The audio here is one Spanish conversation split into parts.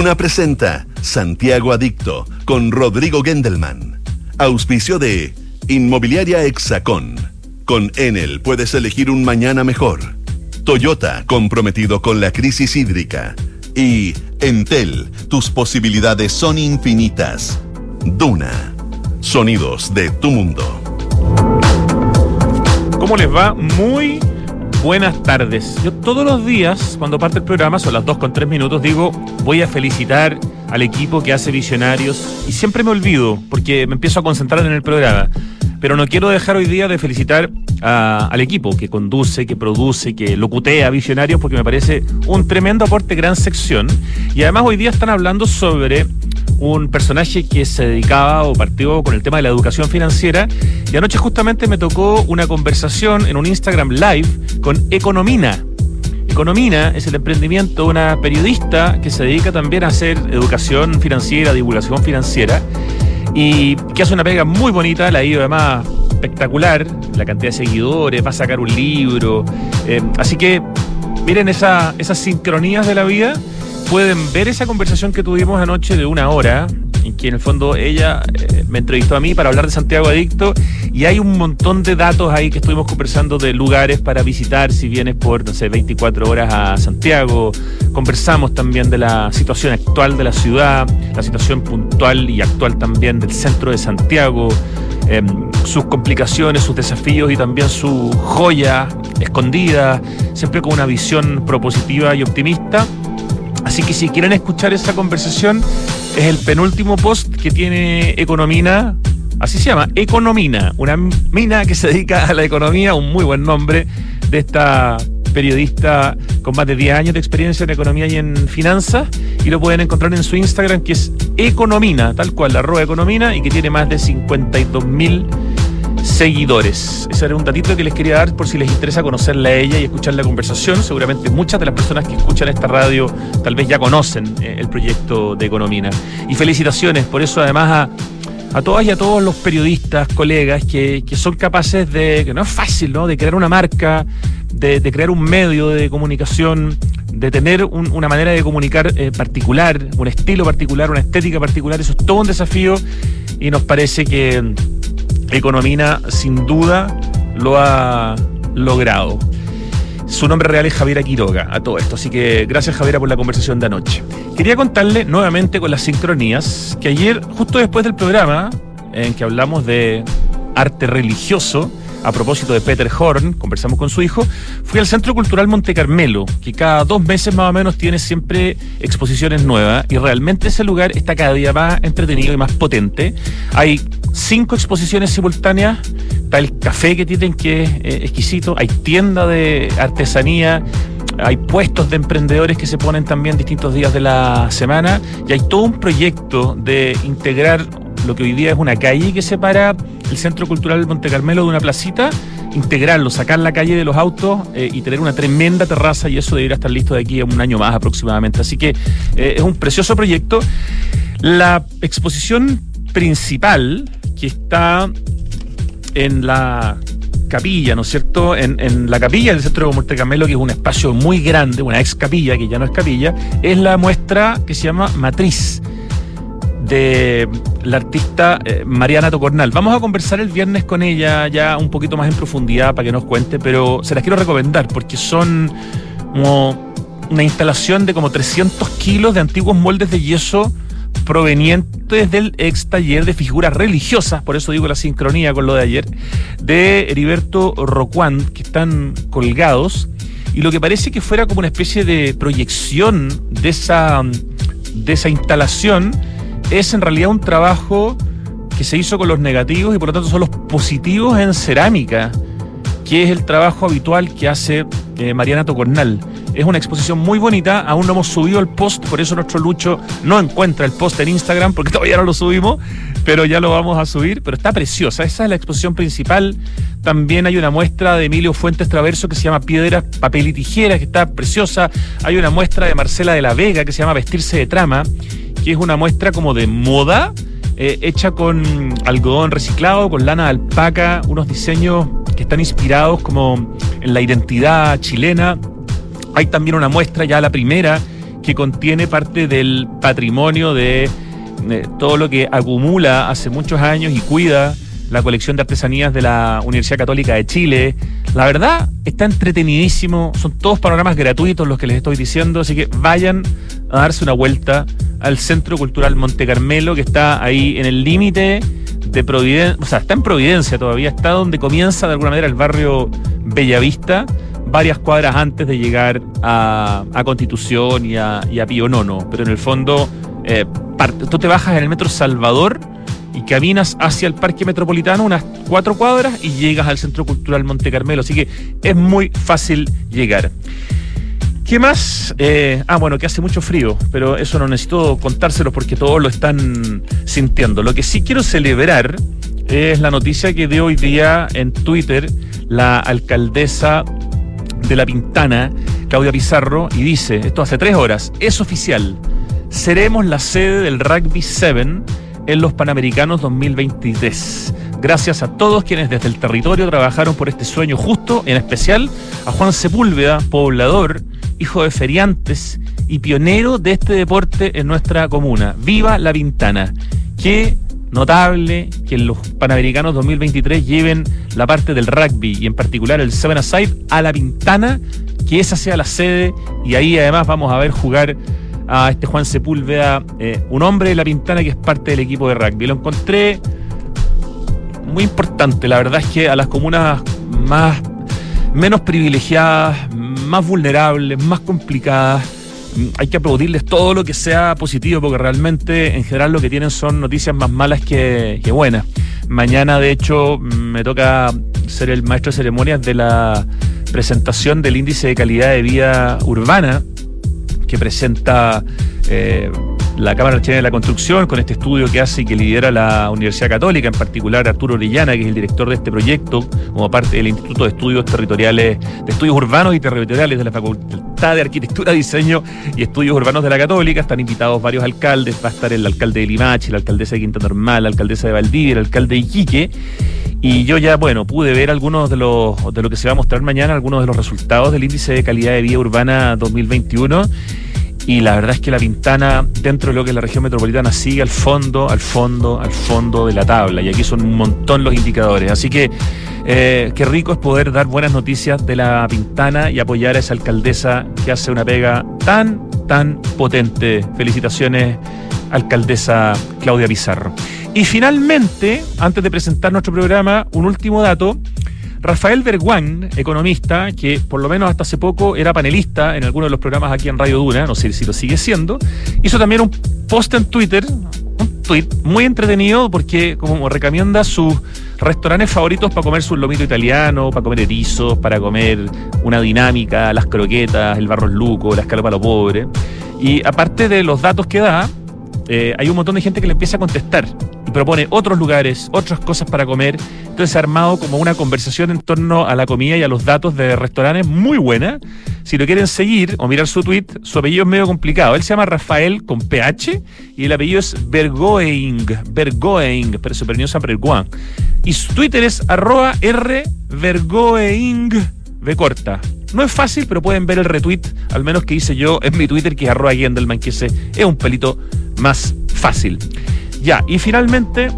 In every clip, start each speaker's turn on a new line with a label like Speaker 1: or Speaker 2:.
Speaker 1: Duna presenta Santiago Adicto con Rodrigo Gendelman. Auspicio de Inmobiliaria Hexacón. Con Enel puedes elegir un mañana mejor. Toyota, comprometido con la crisis hídrica. Y Entel, tus posibilidades son infinitas. Duna, sonidos de tu mundo.
Speaker 2: ¿Cómo les va? Muy buenas tardes. Yo todos los días, cuando parte el programa, son las 2 con 3 minutos, digo, voy a felicitar al equipo que hace Visionarios y siempre me olvido porque me empiezo a concentrar en el programa. Pero no quiero dejar hoy día de felicitar al equipo que conduce, que produce, que locutea Visionarios, porque me parece un tremendo aporte, gran sección. Y además hoy día están hablando sobre un personaje que se dedicaba o partió con el tema de la educación financiera. Y anoche justamente me tocó una conversación en un Instagram Live con Economina. Economina es el emprendimiento de una periodista que se dedica también a hacer educación financiera, divulgación financiera, y que hace una pega muy bonita, la ha ido además espectacular, la cantidad de seguidores, va a sacar un libro. Eh, así que miren esa, esas sincronías de la vida pueden ver esa conversación que tuvimos anoche de una hora, en que el fondo ella eh, me entrevistó a mí para hablar de Santiago Adicto y hay un montón de datos ahí que estuvimos conversando de lugares para visitar si vienes por, no sé, 24 horas a Santiago. Conversamos también de la situación actual de la ciudad, la situación puntual y actual también del centro de Santiago. Em, sus complicaciones, sus desafíos y también su joya escondida, siempre con una visión propositiva y optimista. Así que si quieren escuchar esa conversación, es el penúltimo post que tiene Economina, así se llama, Economina, una mina que se dedica a la economía, un muy buen nombre de esta periodista con más de 10 años de experiencia en economía y en finanzas, y lo pueden encontrar en su Instagram, que es Economina, tal cual, la arroba Economina, y que tiene más de 52 mil seguidores. Ese era un datito que les quería dar por si les interesa conocerla a ella y escuchar la conversación. Seguramente muchas de las personas que escuchan esta radio tal vez ya conocen eh, el proyecto de Economina. Y felicitaciones por eso además a, a todas y a todos los periodistas, colegas que, que, son capaces de, que no es fácil, ¿no? De crear una marca, de, crear un medio de comunicación, de tener un, una manera de comunicar eh, particular, un estilo particular, una estética particular. Eso es todo un desafío y nos parece que Economina sin duda lo ha logrado. Su nombre real es Javiera Quiroga, a todo esto. Así que gracias Javiera por la conversación de anoche. Quería contarle nuevamente con las sincronías que ayer, justo después del programa, en que hablamos de arte religioso, a propósito de Peter Horn, conversamos con su hijo, fui al Centro Cultural Monte Carmelo, que cada dos meses más o menos tiene siempre exposiciones nuevas y realmente ese lugar está cada día más entretenido y más potente. Hay cinco exposiciones simultáneas, está el café que tienen que es eh, exquisito, hay tienda de artesanía, hay puestos de emprendedores que se ponen también distintos días de la semana y hay todo un proyecto de integrar lo que hoy día es una calle que separa el Centro Cultural Monte Carmelo de una placita, integrarlo, sacar la calle de los autos eh, y tener una tremenda terraza y eso debería estar listo de aquí a un año más aproximadamente. Así que eh, es un precioso proyecto. La exposición principal que está en la capilla, ¿no es cierto? En, la capilla del centro de Monte Carmelo, que es un espacio muy grande, una ex capilla, que ya no es capilla, es la muestra que se llama Matriz de la artista eh, Mariana Tocornal. Vamos a conversar el viernes con ella ya un poquito más en profundidad para que nos cuente, pero se las quiero recomendar porque son como una instalación de como 300 kilos de antiguos moldes de yeso provenientes del ex taller de figuras religiosas, por eso digo la sincronía con lo de ayer, de Heriberto Rocuán, que están colgados, y lo que parece que fuera como una especie de proyección de esa, de esa instalación es en realidad un trabajo que se hizo con los negativos y por lo tanto son los positivos en cerámica, que es el trabajo habitual que hace eh, Mariana Tocornal. Es una exposición muy bonita, aún no hemos subido el post, por eso nuestro Lucho no encuentra el post en Instagram, porque todavía no lo subimos, pero ya lo vamos a subir, pero está preciosa, esa es la exposición principal. También hay una muestra de Emilio Fuentes Traverso que se llama Piedras, Papel y Tijera, que está preciosa. Hay una muestra de Marcela de la Vega que se llama Vestirse de Trama que es una muestra como de moda, eh, hecha con algodón reciclado, con lana de alpaca, unos diseños que están inspirados como en la identidad chilena. Hay también una muestra, ya la primera, que contiene parte del patrimonio de, de todo lo que acumula hace muchos años y cuida la colección de artesanías de la Universidad Católica de Chile. La verdad, está entretenidísimo, son todos panoramas gratuitos los que les estoy diciendo, así que vayan a darse una vuelta al Centro Cultural Monte Carmelo, que está ahí en el límite de Providencia, o sea, está en Providencia todavía, está donde comienza de alguna manera el barrio Bellavista, varias cuadras antes de llegar a, Constitución y a, y Pío Nono, pero en el fondo, eh, tú te bajas en el metro Salvador y caminas hacia el Parque Metropolitano unas cuatro cuadras y llegas al Centro Cultural Monte Carmelo, así que es muy fácil llegar. ¿Qué más? Eh, ah, bueno, que hace mucho frío, pero eso no necesito contárselos porque todos lo están sintiendo. Lo que sí quiero celebrar es la noticia que dio hoy día en Twitter la alcaldesa de La Pintana, Claudia Pizarro, y dice, esto hace tres horas, es oficial, seremos la sede del Rugby 7 en los Panamericanos 2023. Gracias a todos quienes desde el territorio trabajaron por este sueño justo, en especial a Juan Sepúlveda, poblador, hijo de feriantes y pionero de este deporte en nuestra comuna. ¡Viva la Pintana! Qué notable que los Panamericanos 2023 lleven la parte del rugby y en particular el Seven Aside a la Pintana, que esa sea la sede y ahí además vamos a ver jugar a este Juan Sepúlveda, eh, un hombre de la Pintana que es parte del equipo de rugby. Lo encontré muy importante, la verdad es que a las comunas más menos privilegiadas, más vulnerables, más complicadas, hay que aplaudirles todo lo que sea positivo, porque realmente en general lo que tienen son noticias más malas que, que buenas. Mañana, de hecho, me toca ser el maestro de ceremonias de la presentación del índice de calidad de vida urbana que presenta eh, la Cámara Chilena de la Construcción con este estudio que hace y que lidera la Universidad Católica, en particular Arturo Orellana, que es el director de este proyecto, como parte del Instituto de Estudios Territoriales, de Estudios Urbanos y Territoriales de la Facultad de Arquitectura, Diseño y Estudios Urbanos de la Católica. Están invitados varios alcaldes, va a estar el alcalde de Limache, la alcaldesa de Quinta Normal, la alcaldesa de Valdivia, el alcalde de Iquique. Y yo ya, bueno, pude ver algunos de los de lo que se va a mostrar mañana, algunos de los resultados del índice de calidad de vida urbana 2021 y la verdad es que la Pintana, dentro de lo que es la región metropolitana, sigue al fondo, al fondo, al fondo de la tabla. Y aquí son un montón los indicadores. Así que eh, qué rico es poder dar buenas noticias de la Pintana y apoyar a esa alcaldesa que hace una pega tan, tan potente. Felicitaciones, alcaldesa Claudia Pizarro. Y finalmente, antes de presentar nuestro programa, un último dato. Rafael Berguán, economista, que por lo menos hasta hace poco era panelista en algunos de los programas aquí en Radio Duna, no sé si lo sigue siendo, hizo también un post en Twitter, un tweet muy entretenido porque como recomienda sus restaurantes favoritos para comer su lomito italiano, para comer erizos, para comer una dinámica, las croquetas, el barros luco, la escalopa a lo pobre. Y aparte de los datos que da, eh, hay un montón de gente que le empieza a contestar y propone otros lugares, otras cosas para comer. Entonces se ha armado como una conversación en torno a la comida y a los datos de restaurantes muy buena. Si lo quieren seguir o mirar su tweet, su apellido es medio complicado. Él se llama Rafael con PH y el apellido es Bergoeing, Bergoeing, pero se pronuncia Bergoin. Y su Twitter es arroba R corta. No es fácil, pero pueden ver el retweet, al menos que hice yo en mi Twitter, que es arroba Gendelman, que ese es un pelito más fácil. Ya, y finalmente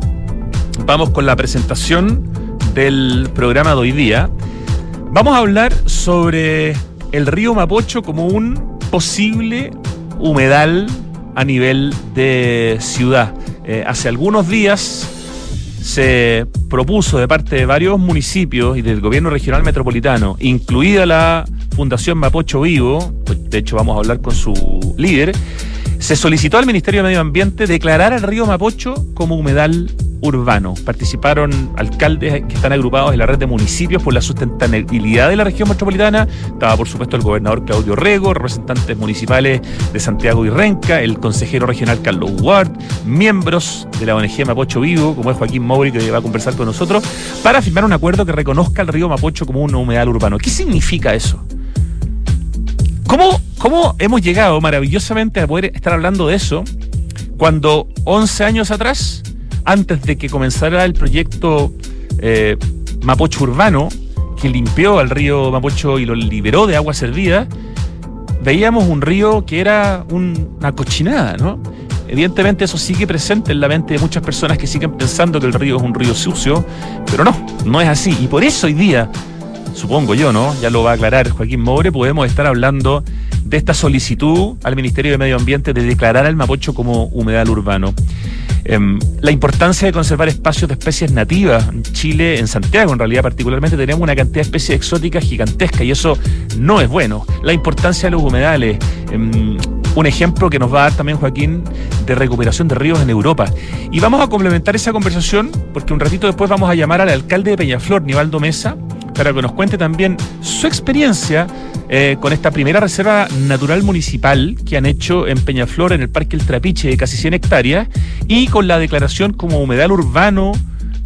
Speaker 2: vamos con la presentación del programa de hoy día. Vamos a hablar sobre el río Mapocho como un posible humedal a nivel de ciudad. Eh, hace algunos días se propuso de parte de varios municipios y del gobierno regional metropolitano, incluida la Fundación Mapocho Vivo, pues, de hecho vamos a hablar con su líder, se solicitó al Ministerio de Medio Ambiente declarar al río Mapocho como humedal urbano. Participaron alcaldes que están agrupados en la red de municipios por la sustentabilidad de la región metropolitana. Estaba, por supuesto, el gobernador Claudio Rego, representantes municipales de Santiago y Renca, el consejero regional Carlos Ward, miembros de la ONG Mapocho Vivo, como es Joaquín Mowry, que va a conversar con nosotros, para firmar un acuerdo que reconozca al río Mapocho como un humedal urbano. ¿Qué significa eso? ¿Cómo, ¿Cómo hemos llegado maravillosamente a poder estar hablando de eso cuando 11 años atrás, antes de que comenzara el proyecto eh, Mapocho Urbano, que limpió al río Mapocho y lo liberó de agua servida, veíamos un río que era una cochinada, ¿no? Evidentemente eso sigue presente en la mente de muchas personas que siguen pensando que el río es un río sucio, pero no, no es así. Y por eso hoy día, supongo yo, ¿no? Ya lo va a aclarar Joaquín Moure, podemos estar hablando de esta solicitud al Ministerio de Medio Ambiente de declarar al Mapocho como humedal urbano. Em, la importancia de conservar espacios de especies nativas. En Chile, en Santiago en realidad particularmente, tenemos una cantidad de especies exóticas gigantesca y eso no es bueno. La importancia de los humedales. Em, un ejemplo que nos va a dar también Joaquín de recuperación de ríos en Europa. Y vamos a complementar esa conversación porque un ratito después vamos a llamar al alcalde de Peñaflor, Nivaldo Mesa, para que nos cuente también su experiencia eh, con esta primera reserva natural municipal que han hecho en Peñaflor, en el Parque El Trapiche, de casi 100 hectáreas, y con la declaración como humedal urbano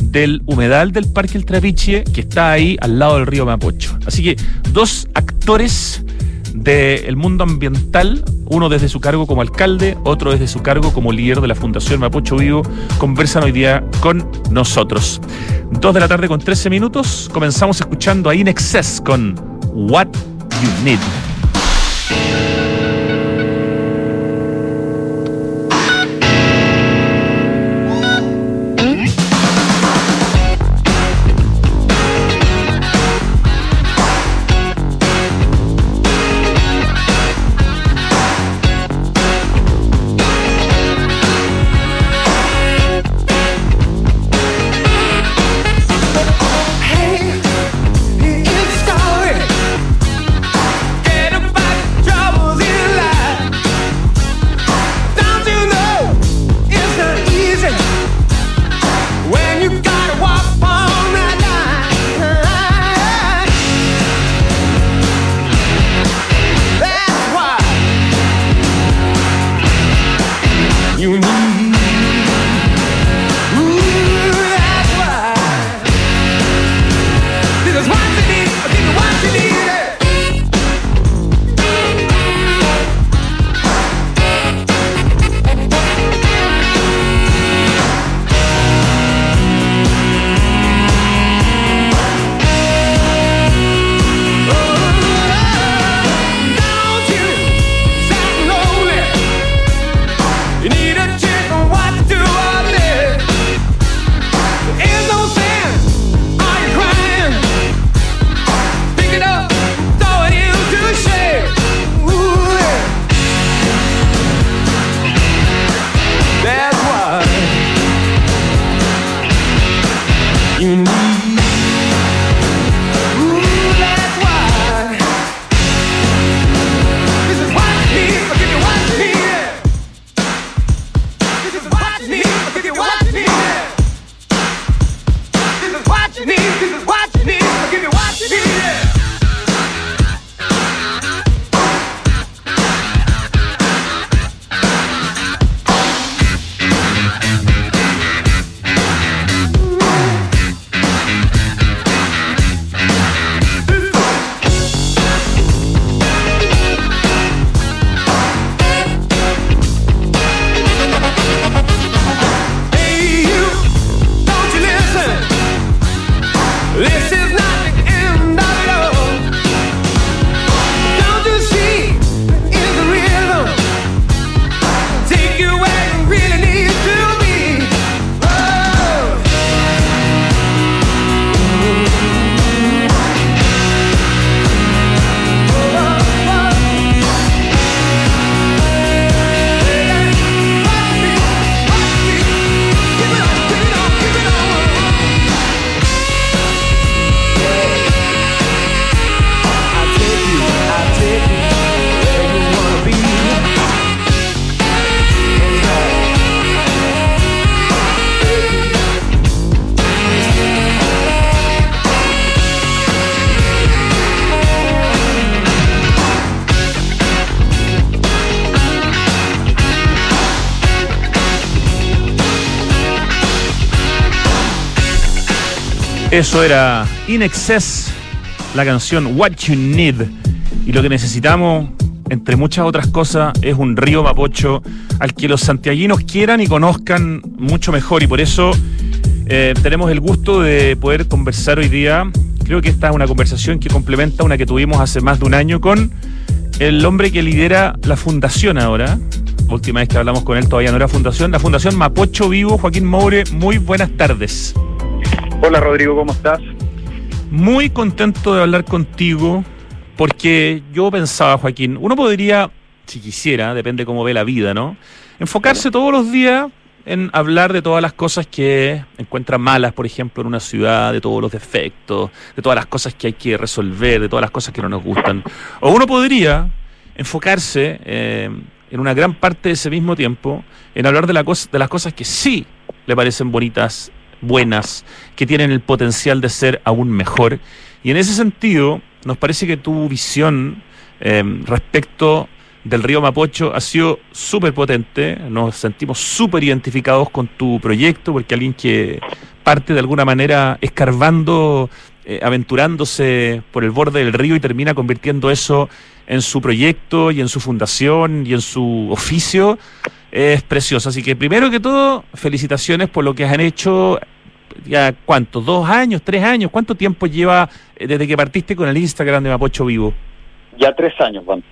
Speaker 2: del humedal del Parque El Trapiche, que está ahí al lado del río Mapocho. Así que dos actores del mundo ambiental, uno desde su cargo como alcalde, otro desde su cargo como líder de la Fundación Mapocho Vivo, conversan hoy día con nosotros. Dos de la tarde con 13 minutos, comenzamos escuchando a In Excess con What You Need. Eso era In Excess, la canción What You Need. Y lo que necesitamos, entre muchas otras cosas, es un río Mapocho al que los santiaguinos quieran y conozcan mucho mejor. Y por eso eh, tenemos el gusto de poder conversar hoy día. Creo que esta es una conversación que complementa una que tuvimos hace más de un año con el hombre que lidera la fundación ahora. Última vez que hablamos con él todavía no era fundación. La fundación Mapocho Vivo, Joaquín Moure, muy buenas tardes.
Speaker 3: Hola Rodrigo, ¿cómo estás?
Speaker 2: Muy contento de hablar contigo porque yo pensaba, Joaquín, uno podría, si quisiera, depende cómo ve la vida, ¿no? Enfocarse todos los días en hablar de todas las cosas que encuentran malas, por ejemplo, en una ciudad, de todos los defectos, de todas las cosas que hay que resolver, de todas las cosas que no nos gustan. O uno podría enfocarse eh, en una gran parte de ese mismo tiempo en hablar de, la de las cosas que sí le parecen bonitas, buenas, que tienen el potencial de ser aún mejor. Y en ese sentido, nos parece que tu visión eh, respecto del río Mapocho ha sido súper potente, nos sentimos súper identificados con tu proyecto, porque alguien que parte de alguna manera escarbando, eh, aventurándose por el borde del río y termina convirtiendo eso en su proyecto y en su fundación y en su oficio, es precioso. Así que primero que todo, felicitaciones por lo que han hecho. Ya, ¿cuánto? ¿Dos años? ¿Tres años? ¿Cuánto tiempo lleva eh, desde que partiste con el Instagram de Mapocho Vivo?
Speaker 3: Ya tres años, Juan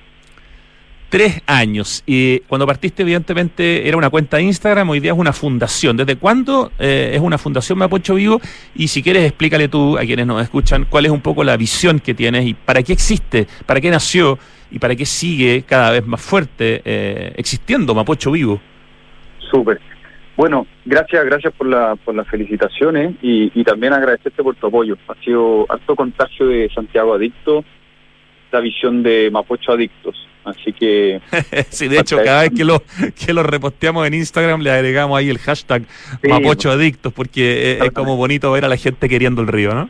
Speaker 2: tres años. Y cuando partiste, evidentemente, era una cuenta de Instagram, hoy día es una fundación. ¿Desde cuándo eh, es una fundación Mapocho Vivo? Y si quieres, explícale tú a quienes nos escuchan cuál es un poco la visión que tienes y para qué existe, para qué nació y para qué sigue cada vez más fuerte eh, existiendo Mapocho Vivo.
Speaker 3: Súper. Bueno, gracias, gracias por, la, por las felicitaciones y, y también agradecerte por tu apoyo. Ha sido alto contagio de Santiago Adicto, la visión de Mapocho Adictos Así que.
Speaker 2: sí, de hecho, cada vez que lo, que lo reposteamos en Instagram le agregamos ahí el hashtag Mapocho Adictos, porque es, como bonito ver a la gente queriendo el río, ¿no?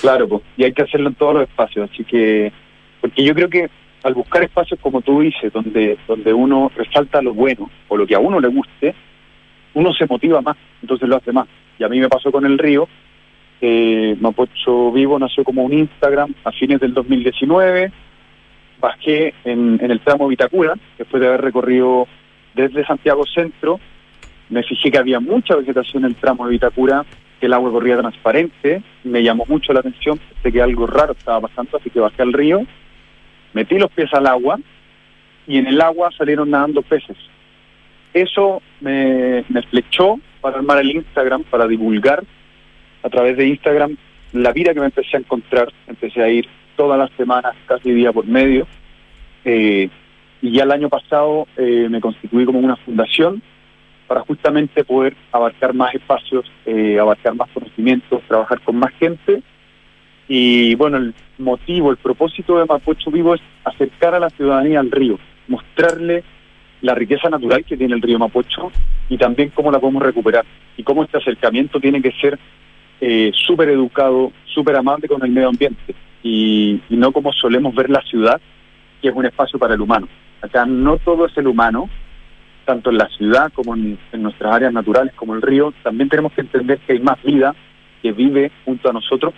Speaker 3: Claro, pues, y hay que hacerlo en todos los espacios. Así que. Porque yo creo que al buscar espacios como tú dices, donde, donde uno resalta lo bueno o lo que a uno le guste, uno se motiva más, entonces lo hace más. Y a mí me pasó con el río. Eh, Mapocho Vivo nació como un Instagram a fines del 2019 bajé en, el tramo Vitacura, después de haber recorrido desde Santiago Centro, me fijé que había mucha vegetación en el tramo de Vitacura, que el agua corría transparente, me llamó mucho la atención, pensé que algo raro estaba pasando, así que bajé al río, metí los pies al agua y en el agua salieron nadando peces. Eso me, me flechó para armar el Instagram, para divulgar a través de Instagram la vida que me empecé a encontrar, empecé a ir todas las semanas, casi día por medio. Eh, y ya el año pasado eh, me constituí como una fundación para justamente poder abarcar más espacios, eh, abarcar más conocimientos, trabajar con más gente. Y bueno, el motivo, el propósito de Mapocho Vivo es acercar a la ciudadanía al río, mostrarle la riqueza natural que tiene el río Mapocho y también cómo la podemos recuperar y cómo este acercamiento tiene que ser eh, súper educado, súper amable con el medio ambiente y, no como solemos ver la ciudad, que es un espacio para el humano. Acá no todo es el humano, tanto en la ciudad como en, nuestras áreas naturales, como el río. También tenemos que entender que hay más vida que vive junto a nosotros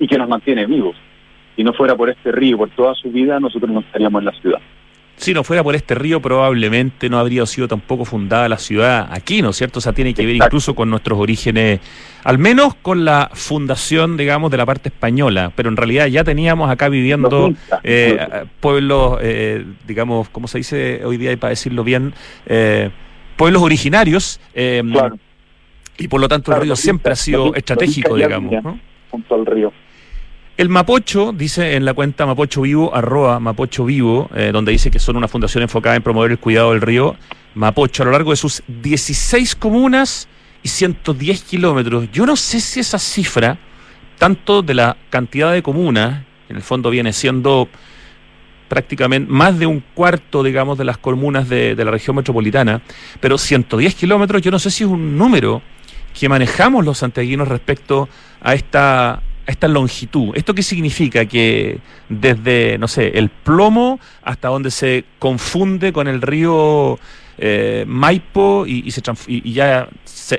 Speaker 3: y que nos mantiene vivos. Si no fuera por este río, por toda su vida, nosotros no estaríamos en la ciudad.
Speaker 2: Si no fuera por este río, probablemente no habría sido tampoco fundada la ciudad aquí, ¿no es cierto? O sea, tiene que ver incluso con nuestros orígenes, al menos con la fundación, digamos, de la parte española, pero en realidad ya teníamos acá viviendo eh, pueblos, eh, digamos, ¿cómo se dice hoy día, para decirlo bien? Eh, pueblos originarios. Y por lo tanto el río siempre ha sido estratégico, digamos. ¿no?
Speaker 3: Junto al río.
Speaker 2: El Mapocho, dice en la cuenta Mapocho Vivo, arroba Mapocho Vivo, eh, donde dice que son una fundación enfocada en promover el cuidado del río Mapocho a lo largo de sus 16 comunas y 110 kilómetros. Yo no sé si esa cifra, tanto de la cantidad de comunas, en el fondo viene siendo prácticamente más de un cuarto, digamos, de las comunas de, de la región metropolitana, pero 110 kilómetros, yo no sé si es un número que manejamos los santiaguinos respecto a esta esta longitud. ¿Esto qué significa? Que desde, no sé, el plomo hasta donde se confunde con el río eh, Maipo y, se, y ya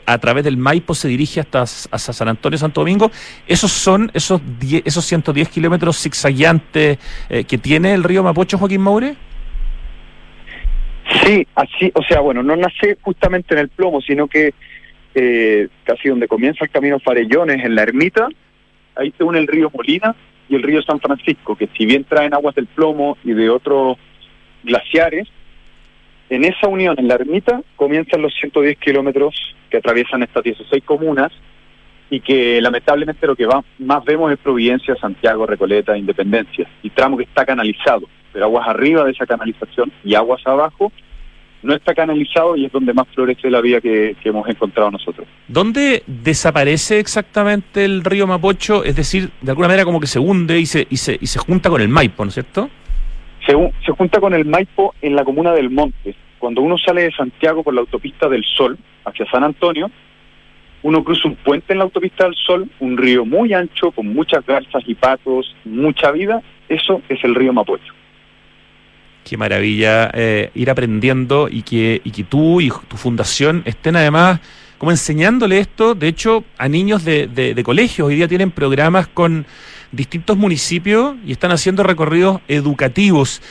Speaker 2: a través del Maipo se dirige hasta, San Antonio, Santo Domingo, esos son esos, esos 110 kilómetros zigzagueantes eh, que tiene el río Mapocho, Joaquín Maure.
Speaker 3: Sí, así, o sea, bueno, no nace justamente en el plomo, sino que eh, casi donde comienza el camino Farellones, en la ermita, ahí se une el río Molina y el río San Francisco, que si bien traen aguas del plomo y de otros glaciares. En esa unión, en la ermita, comienzan los 110 kilómetros que atraviesan estas 16 comunas y que lamentablemente lo que va, más vemos es Providencia, Santiago, Recoleta, Independencia, y tramo que está canalizado, pero aguas arriba de esa canalización y aguas abajo no está canalizado y es donde más florece la vía que, hemos encontrado nosotros.
Speaker 2: ¿Dónde desaparece exactamente el río Mapocho? Es decir, de alguna manera como que se hunde y se, y se, y se junta con el Maipo, ¿no es cierto?
Speaker 3: Se, se junta con el Maipo en la comuna del Monte. Cuando uno sale de Santiago por la autopista del Sol hacia San Antonio, uno cruza un puente en la autopista del Sol, un río muy ancho, con muchas garzas y patos, mucha vida, eso es el río Mapocho.
Speaker 2: Qué maravilla eh, ir aprendiendo y que, y que tú y tu fundación estén además como enseñándole esto, de hecho, a niños de, de, de colegios. Hoy día tienen programas con distintos municipios y están haciendo recorridos educativos.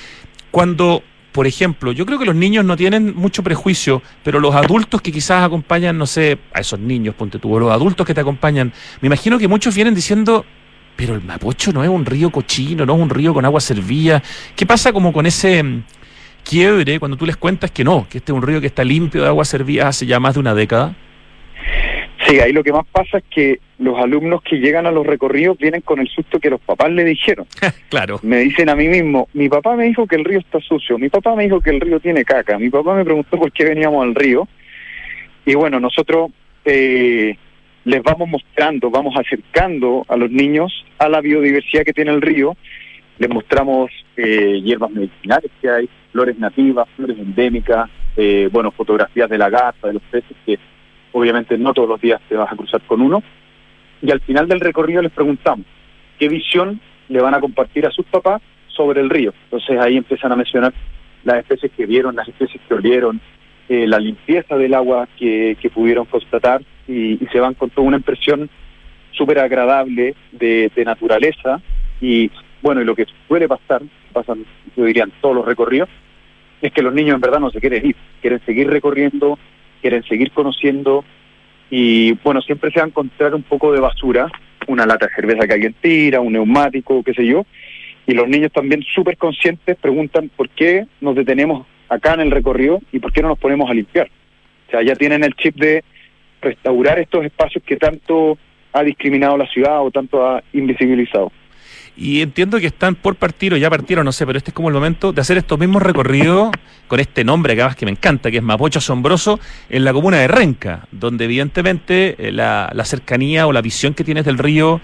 Speaker 2: Cuando por ejemplo, yo creo que los niños no tienen mucho prejuicio, pero los adultos que quizás acompañan, no sé, a esos niños, ponte tú, los adultos que te acompañan, me imagino que muchos vienen diciendo, pero el Mapocho no es un río cochino, no es un río con agua servida. ¿Qué pasa como con ese mm, quiebre cuando tú les cuentas que no, que este es un río que está limpio de agua servida hace ya más de una década?
Speaker 3: Sí, ahí lo que más pasa es que los alumnos que llegan a los recorridos vienen con el susto que los papás le dijeron.
Speaker 2: claro.
Speaker 3: Me dicen a mí mismo, mi papá me dijo que el río está sucio, mi papá me dijo que el río tiene caca, mi papá me preguntó por qué veníamos al río. Y bueno, nosotros eh, les vamos mostrando, vamos acercando a los niños a la biodiversidad que tiene el río. Les mostramos eh, hierbas medicinales que hay, flores nativas, flores endémicas, eh, bueno, fotografías de la gata, de los peces que obviamente no todos los días te vas a cruzar con uno, y al final del recorrido les preguntamos qué visión le van a compartir a sus papás sobre el río. Entonces ahí empiezan a mencionar las especies que vieron, las especies que olieron, eh, la limpieza del agua que, pudieron constatar y, se van con toda una impresión súper agradable de, de, naturaleza y bueno, y lo que suele pasar, pasan, yo diría, en todos los recorridos, es que los niños en verdad no se quieren ir, quieren seguir recorriendo, quieren seguir conociendo y bueno, siempre se va a encontrar un poco de basura, una lata de cerveza que alguien tira, un neumático, qué sé yo, y los niños también súper conscientes preguntan por qué nos detenemos acá en el recorrido y por qué no nos ponemos a limpiar. O sea, ya tienen el chip de restaurar estos espacios que tanto ha discriminado la ciudad o tanto ha invisibilizado.
Speaker 2: Y entiendo que están por partir o ya partieron, no sé, pero este es como el momento de hacer estos mismos recorridos con este nombre que que me encanta, que es Mapocho Asombroso, en la comuna de Renca, donde evidentemente eh, la, la cercanía o la visión que tienes del río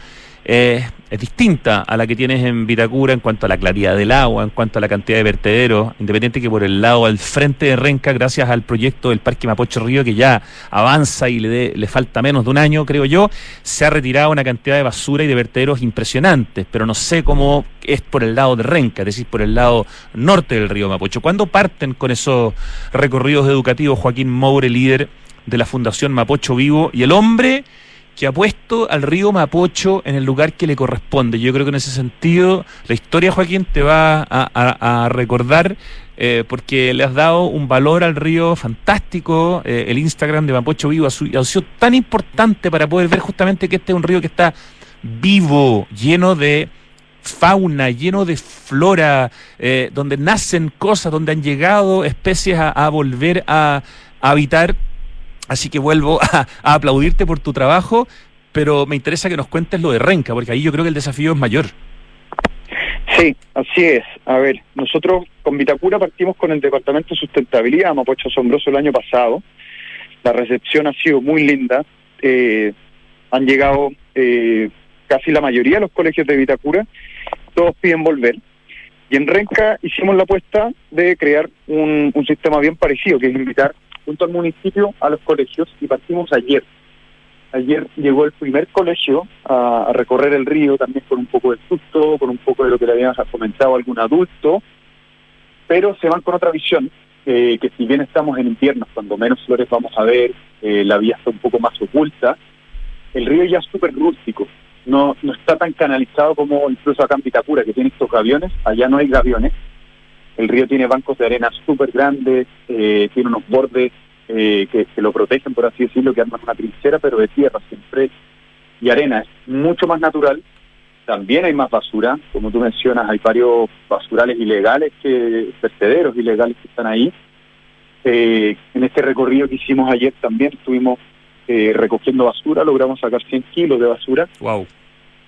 Speaker 2: es distinta a la que tienes en Vitacura en cuanto a la claridad del agua, en cuanto a la cantidad de vertederos, independiente que por el lado al frente de Renca, gracias al proyecto del Parque Mapocho Río, que ya avanza y le, le falta menos de un año, creo yo, se ha retirado una cantidad de basura y de vertederos impresionantes, pero no sé cómo es por el lado de Renca, es decir, por el lado norte del río Mapocho. ¿Cuándo parten con esos recorridos educativos, Joaquín Moure, líder de la Fundación Mapocho Vivo, y el hombre que ha puesto al río Mapocho en el lugar que le corresponde. Yo creo que en ese sentido la historia, Joaquín, te va a, recordar eh, porque le has dado un valor al río fantástico. Eh, el Instagram de Mapocho Vivo ha, sido tan importante para poder ver justamente que este es un río que está vivo, lleno de fauna, lleno de flora, eh, donde nacen cosas, donde han llegado especies a, volver a habitar Así que vuelvo a, aplaudirte por tu trabajo, pero me interesa que nos cuentes lo de Renca, porque ahí yo creo que el desafío es mayor.
Speaker 3: Sí, así es. A ver, nosotros con Vitacura partimos con el Departamento de Sustentabilidad Mapocho Asombroso el año pasado. La recepción ha sido muy linda. Eh, han llegado eh, casi la mayoría de los colegios de Vitacura. Todos piden volver. Y en Renca hicimos la apuesta de crear un, un sistema bien parecido, que es invitar junto al municipio a los colegios y partimos ayer. Ayer llegó el primer colegio a, recorrer el río también con un poco de susto, con un poco de lo que le habíamos comentado a algún adulto, pero se van con otra visión, eh, que si bien estamos en invierno, cuando menos flores vamos a ver, eh, la vía está un poco más oculta, el río ya es súper rústico, no, no está tan canalizado como incluso acá en que tiene estos gaviones, allá no hay gaviones, el río tiene bancos de arena súper grandes, eh, tiene unos bordes eh, que, lo protegen, por así decirlo, que arman una trinchera, pero de tierra siempre y arena. Es mucho más natural también hay más basura, como tú mencionas, hay varios basurales ilegales, que vertederos ilegales que están ahí. Eh, en este recorrido que hicimos ayer también estuvimos eh, recogiendo basura, logramos sacar 100 kilos de basura.
Speaker 2: Wow.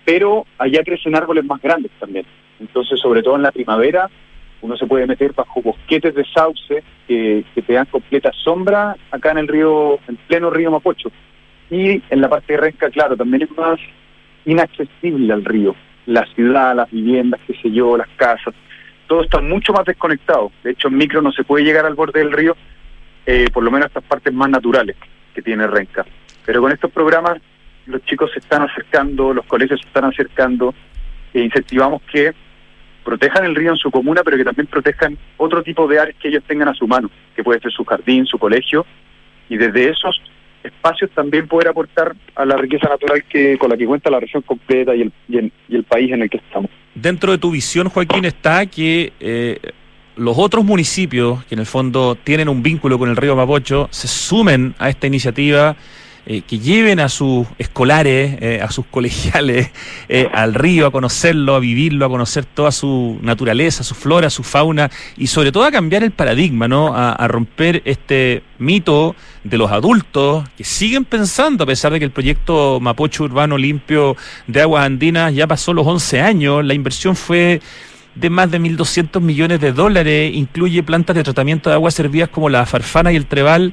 Speaker 3: Pero allá crecen árboles más grandes también. Entonces, sobre todo en la primavera, uno se puede meter bajo bosquetes de sauce que, que te dan completa sombra acá en el río, en pleno río Mapocho. Y en la parte de Renca, claro, también es más inaccesible al río. La ciudad, las viviendas, qué sé yo, las casas, todo está mucho más desconectado. De hecho, en micro no se puede llegar al borde del río, eh, por lo menos a estas partes más naturales que tiene Renca. Pero con estos programas los chicos se están acercando, los colegios se están acercando e incentivamos que protejan el río en su comuna, pero que también protejan otro tipo de áreas que ellos tengan a su mano, que puede ser su jardín, su colegio, y desde esos espacios también poder aportar a la riqueza natural que con la que cuenta la región completa y el, y el, país en el que estamos.
Speaker 2: Dentro de tu visión, Joaquín, está que eh, los otros municipios, que en el fondo tienen un vínculo con el río Mapocho, se sumen a esta iniciativa eh, que lleven a sus escolares, eh, a sus colegiales, eh, al río a conocerlo, a vivirlo, a conocer toda su naturaleza, su flora, su fauna y sobre todo a cambiar el paradigma, ¿no? A, romper este mito de los adultos que siguen pensando, a pesar de que el proyecto Mapocho Urbano Limpio de Aguas Andinas ya pasó los 11 años, la inversión fue de más de 1.200 millones de dólares, incluye plantas de tratamiento de aguas servidas como la Farfana y el Trebal,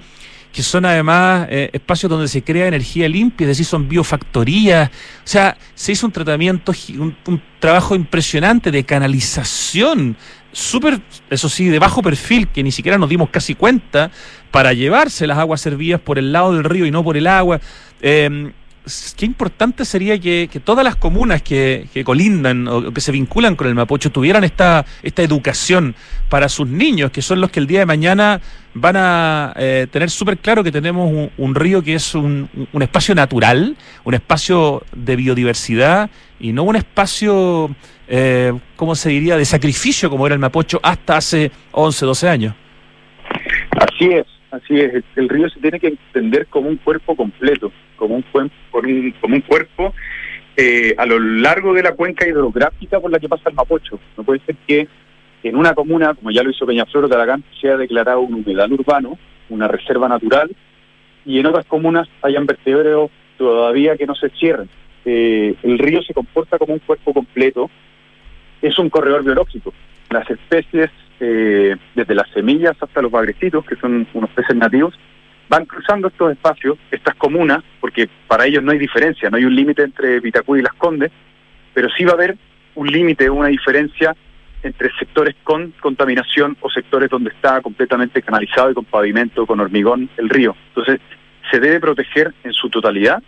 Speaker 2: que son además eh, espacios donde se crea energía limpia, es decir, son biofactorías. O sea, se hizo un tratamiento, un, trabajo impresionante de canalización, súper, eso sí, de bajo perfil, que ni siquiera nos dimos casi cuenta, para llevarse las aguas servidas por el lado del río y no por el agua. Eh, qué importante sería que, todas las comunas que, colindan o que se vinculan con el Mapocho tuvieran esta, esta educación para sus niños, que son los que el día de mañana van a eh, tener súper claro que tenemos un, río que es un, un, espacio natural, un espacio de biodiversidad y no un espacio, eh, ¿cómo se diría?, de sacrificio como era el Mapocho hasta hace 11, 12 años.
Speaker 3: Así es, así es. El río se tiene que entender como un cuerpo completo como un, como un cuerpo eh, a lo largo de la cuenca hidrográfica por la que pasa el Mapocho. No puede ser que en una comuna, como ya lo hizo Peñaflor o Talagán, sea declarado un humedal urbano, una reserva natural, y en otras comunas hayan vertederos todavía que no se cierren. Eh, el río se comporta como un cuerpo completo, es un corredor biológico. Las especies, eh, desde las semillas hasta los bagrecitos, que son unos peces nativos, van cruzando estos espacios, estas comunas, porque para ellos no hay diferencia, no hay un límite entre Vitacú y Las Condes, pero sí va a haber un límite, una diferencia entre sectores con contaminación o sectores donde está completamente canalizado y con pavimento, con hormigón, el río. Entonces, se debe proteger en su totalidad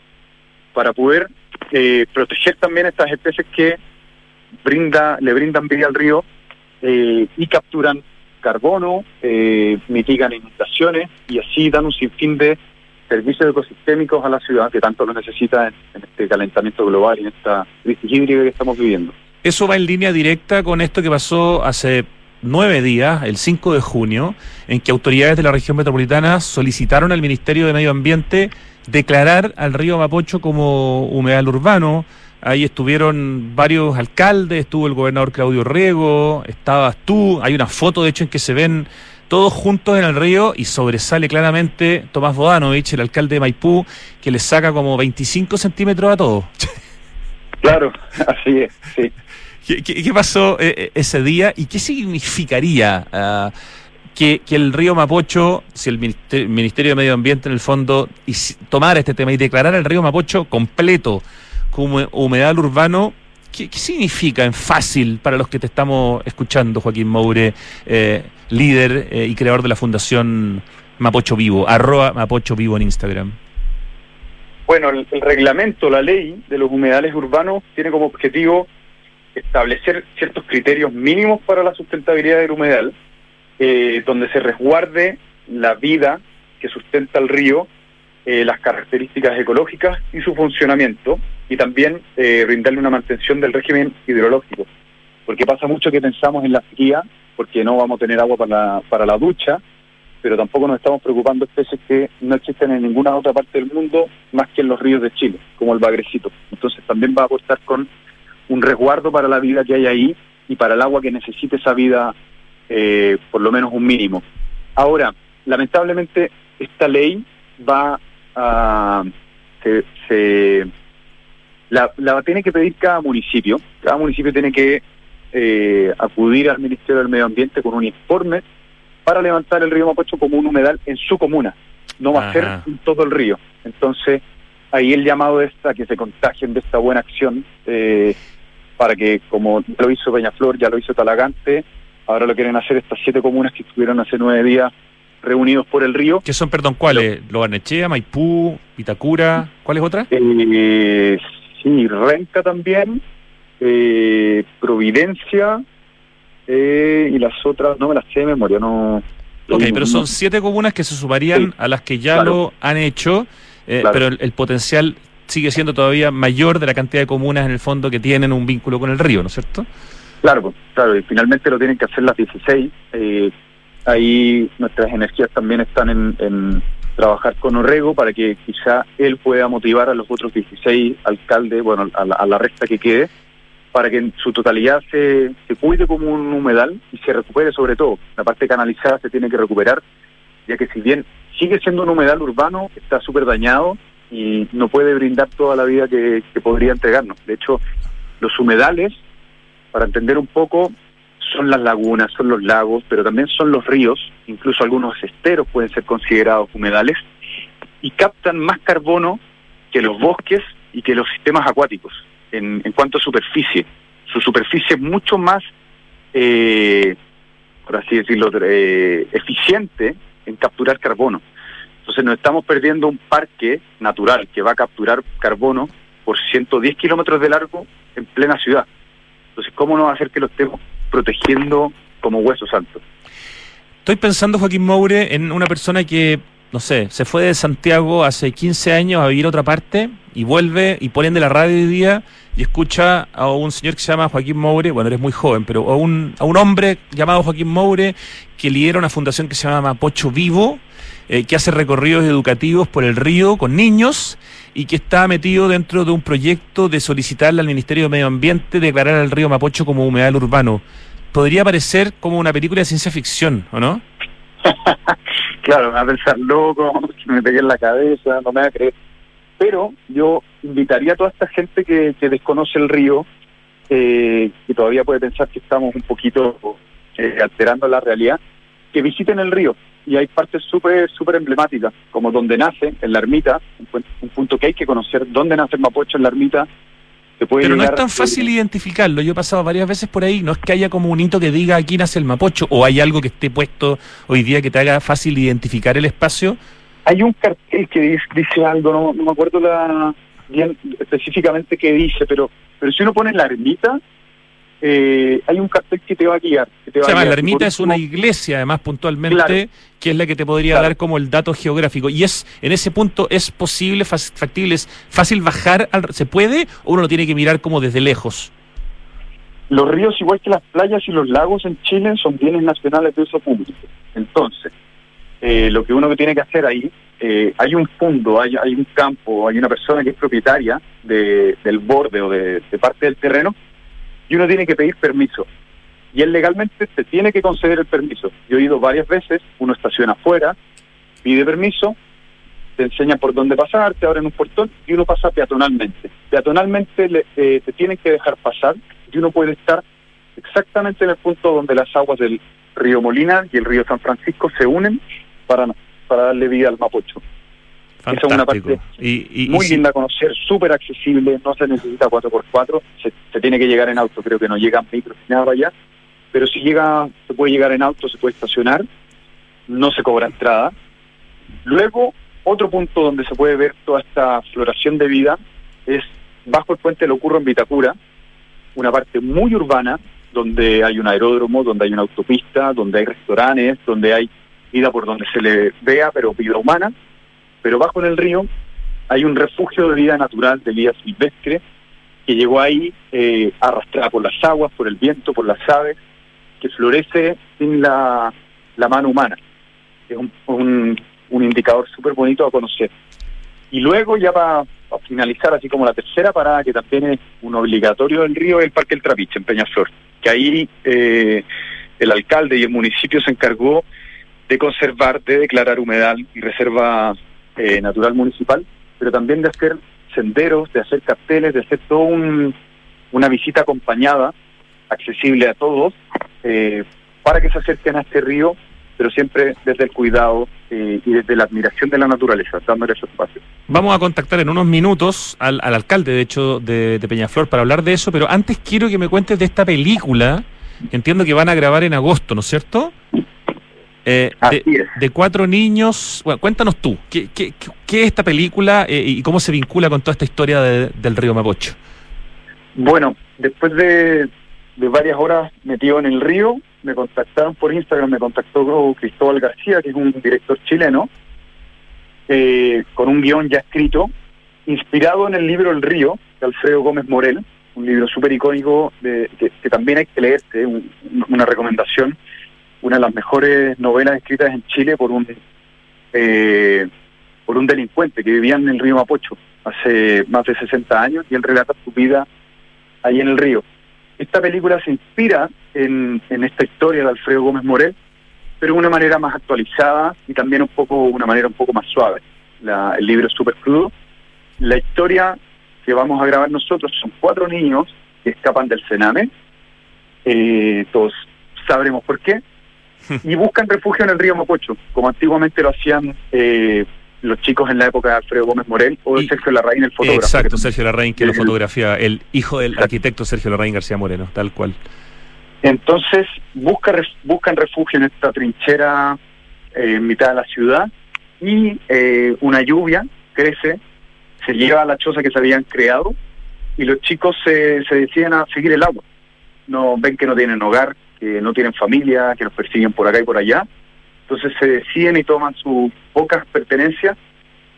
Speaker 3: para poder eh, proteger también estas especies que brinda, le brindan vida al río eh, y capturan carbono, eh, mitigan inundaciones y así dan un sinfín de servicios ecosistémicos a la ciudad que tanto lo necesita en, este calentamiento global y en esta crisis hídrica que estamos viviendo.
Speaker 2: Eso va en línea directa con esto que pasó hace nueve días, el 5 de junio, en que autoridades de la región metropolitana solicitaron al Ministerio de Medio Ambiente declarar al río Mapocho como humedal urbano, Ahí estuvieron varios alcaldes, estuvo el gobernador Claudio Riego, estabas tú, hay una foto de hecho en que se ven todos juntos en el río y sobresale claramente Tomás Bodanovich, el alcalde de Maipú, que le saca como 25 centímetros a todos.
Speaker 3: Claro, así es, sí.
Speaker 2: ¿Qué, pasó eh, eh, ese día y qué significaría ah, que, el río Mapocho, si el Ministerio, de Medio Ambiente en el fondo tomara este tema y declarara el río Mapocho completo como humedal urbano, ¿qué, significa en fácil para los que te estamos escuchando, Joaquín Moure, eh, líder eh, y creador de la Fundación Mapocho Vivo, arroba Mapocho Vivo en Instagram?
Speaker 3: Bueno, el, reglamento, la ley de los humedales urbanos tiene como objetivo establecer ciertos criterios mínimos para la sustentabilidad del humedal, eh, donde se resguarde la vida que sustenta el río eh, las características ecológicas y su funcionamiento, y también eh, brindarle una mantención del régimen hidrológico. Porque pasa mucho que pensamos en la sequía, porque no vamos a tener agua para la, para la ducha, pero tampoco nos estamos preocupando especies que no existen en ninguna otra parte del mundo más que en los ríos de Chile, como el bagrecito. Entonces también va a aportar con un resguardo para la vida que hay ahí y para el agua que necesite esa vida, eh, por lo menos un mínimo. Ahora, lamentablemente, esta ley va a... Se, la, la tiene que pedir cada municipio. Cada municipio tiene que eh, acudir al Ministerio del Medio Ambiente con un informe para levantar el río Mapocho como un humedal en su comuna. No va a ser en todo el río. Entonces, ahí el llamado es a que se contagien de esta buena acción eh, para que, como lo hizo Peñaflor, ya lo hizo Talagante, ahora lo quieren hacer estas siete comunas que estuvieron hace nueve días reunidos por el río.
Speaker 2: ¿Qué son, perdón, cuáles? Loanechea, Maipú, Vitacura, ¿cuáles otras?
Speaker 3: Eh, sí, Renca también, eh, Providencia eh, y las otras, no me las sé de memoria, no.
Speaker 2: Ok, pero son siete comunas que se sumarían a las que ya lo han hecho, eh, pero el, potencial sigue siendo todavía mayor de la cantidad de comunas en el fondo que tienen un vínculo con el río, ¿no es cierto?
Speaker 3: Claro, claro, y finalmente lo tienen que hacer las 16. Eh, ahí nuestras energías también están en, trabajar con Orrego para que quizá él pueda motivar a los otros 16 alcaldes, bueno, a la, a la resta que quede, para que en su totalidad se, se cuide como un humedal y se recupere sobre todo. La parte canalizada se tiene que recuperar, ya que si bien sigue siendo un humedal urbano, está súper dañado y no puede brindar toda la vida que, podría entregarnos. De hecho, los humedales, para entender un poco, son las lagunas, son los lagos, pero también son los ríos, incluso algunos esteros pueden ser considerados humedales, y captan más carbono que los bosques y que los sistemas acuáticos en, cuanto a superficie. Su superficie es mucho más, eh, por así decirlo, eh, eficiente en capturar carbono. Entonces nos estamos perdiendo un parque natural que va a capturar carbono por 110 kilómetros de largo en plena ciudad. Entonces, ¿cómo no hacer que lo estemos protegiendo como hueso santo?
Speaker 2: Estoy pensando, Joaquín Moure, en una persona que no sé, se fue de Santiago hace 15 años a vivir a otra parte y vuelve y ponen de la radio hoy día y escucha a un señor que se llama Joaquín Moure, bueno, eres muy joven, pero a un, a un hombre llamado Joaquín Moure que lidera una fundación que se llama Mapocho Vivo, eh, que hace recorridos educativos por el río con niños y que está metido dentro de un proyecto de solicitarle al Ministerio de Medio Ambiente declarar al río Mapocho como humedal urbano. Podría parecer como una película de ciencia ficción, ¿o no?
Speaker 3: claro, me va a pensar loco, que me pegué en la cabeza, no me va a creer. Pero yo invitaría a toda esta gente que, desconoce el río, eh, que todavía puede pensar que estamos un poquito eh, alterando la realidad, que visiten el río. Y hay partes súper súper emblemáticas, como donde nace, en la ermita, un, un, punto que hay que conocer, dónde nace el Mapocho en la ermita,
Speaker 2: pero no es tan fácil identificarlo. Yo he pasado varias veces por ahí. No es que haya como un hito que diga aquí nace el Mapocho o hay algo que esté puesto hoy día que te haga fácil identificar el espacio.
Speaker 3: Hay un cartel que dice, algo, no, me acuerdo la, bien específicamente qué dice, pero, pero si uno pone la ermita, eh, hay un cartel que te va a guiar.
Speaker 2: Que
Speaker 3: la
Speaker 2: ermita es una iglesia, además, puntualmente, que es la que te podría dar como el dato geográfico. Y es en ese punto, ¿es posible, factible, es fácil bajar? ¿Se puede o uno lo tiene que mirar como desde lejos?
Speaker 3: Los ríos, igual que las playas y los lagos en Chile, son bienes nacionales de uso público. Entonces, eh, lo que uno tiene que hacer ahí, eh, hay un fondo, hay, hay, un campo, hay una persona que es propietaria de, del borde o de parte del terreno y uno tiene que pedir permiso. Y él legalmente se tiene que conceder el permiso. Yo he ido varias veces, uno estaciona afuera, pide permiso, te enseña por dónde pasar, te abren un portón y uno pasa peatonalmente. Peatonalmente le, eh, te tienen que dejar pasar y uno puede estar exactamente en el punto donde las aguas del río Molina y el río San Francisco se unen para, para darle vida al Mapocho. Esa es una parte y, muy linda a conocer, súper accesible, no se necesita 4x4, se, se, tiene que llegar en auto, creo que no llega micro ni nada allá, pero si llega, se puede llegar en auto, se puede estacionar, no se cobra entrada. Luego, otro punto donde se puede ver toda esta floración de vida es bajo el puente Lo Curro en Vitacura, una parte muy urbana, donde hay un aeródromo, donde hay una autopista, donde hay restaurantes, donde hay vida por donde se le vea, pero vida humana, pero bajo en el río hay un refugio de vida natural, de vida silvestre, que llegó ahí eh, arrastrada por las aguas, por el viento, por las aves, que florece sin la, mano humana. Es un, un, indicador súper bonito a conocer. Y luego ya para finalizar, así como la tercera parada, que también es un obligatorio del río, es el Parque El Trapiche, en Peñaflor, que ahí eh, el alcalde y el municipio se encargó de conservar, de declarar humedal y reserva eh, natural municipal, pero también de hacer senderos, de hacer carteles, de hacer toda un, una visita acompañada, accesible a todos, eh, para que se acerquen a este río, pero siempre desde el cuidado eh, y desde la admiración de la naturaleza, dándole ese espacio.
Speaker 2: Vamos a contactar en unos minutos al, al alcalde, de hecho, de, de, Peñaflor para hablar de eso, pero antes quiero que me cuentes de esta película, que entiendo que van a grabar en agosto, ¿no es cierto? Eh, de, es. de, cuatro niños, bueno, cuéntanos tú, ¿qué, qué, qué es esta película eh, y cómo se vincula con toda esta historia de, del río Mapocho?
Speaker 3: Bueno, después de, de varias horas metido en el río, me contactaron por Instagram, me contactó Cristóbal García, que es un director chileno, eh, con un guion ya escrito, inspirado en el libro El Río, de Alfredo Gómez Morel, un libro súper icónico de, que, que, también hay que leerte, un, una recomendación, una de las mejores novelas escritas en Chile por un eh, por un delincuente que vivía en el río Mapocho hace más de 60 años y él relata su vida ahí en el río. Esta película se inspira en, en esta historia de Alfredo Gómez Morel, pero de una manera más actualizada y también un poco una manera un poco más suave. La, el libro es súper crudo. La historia que vamos a grabar nosotros son cuatro niños que escapan del Sename, eh, todos sabremos por qué, y buscan refugio en el río Mapocho, como antiguamente lo hacían eh, los chicos en la época de Alfredo Gómez Morel o de Sergio Larraín, el fotógrafo.
Speaker 2: Exacto, Sergio Larraín, que lo fotografía, el hijo del arquitecto Sergio Larraín García Moreno, tal cual.
Speaker 3: Entonces busca, buscan refugio en esta trinchera eh, en mitad de la ciudad y eh, una lluvia crece, se lleva a la choza que se habían creado y los chicos se, se deciden a seguir el agua. No ven que no tienen hogar, que no tienen familia, que los persiguen por acá y por allá. Entonces se deciden y toman sus pocas pertenencias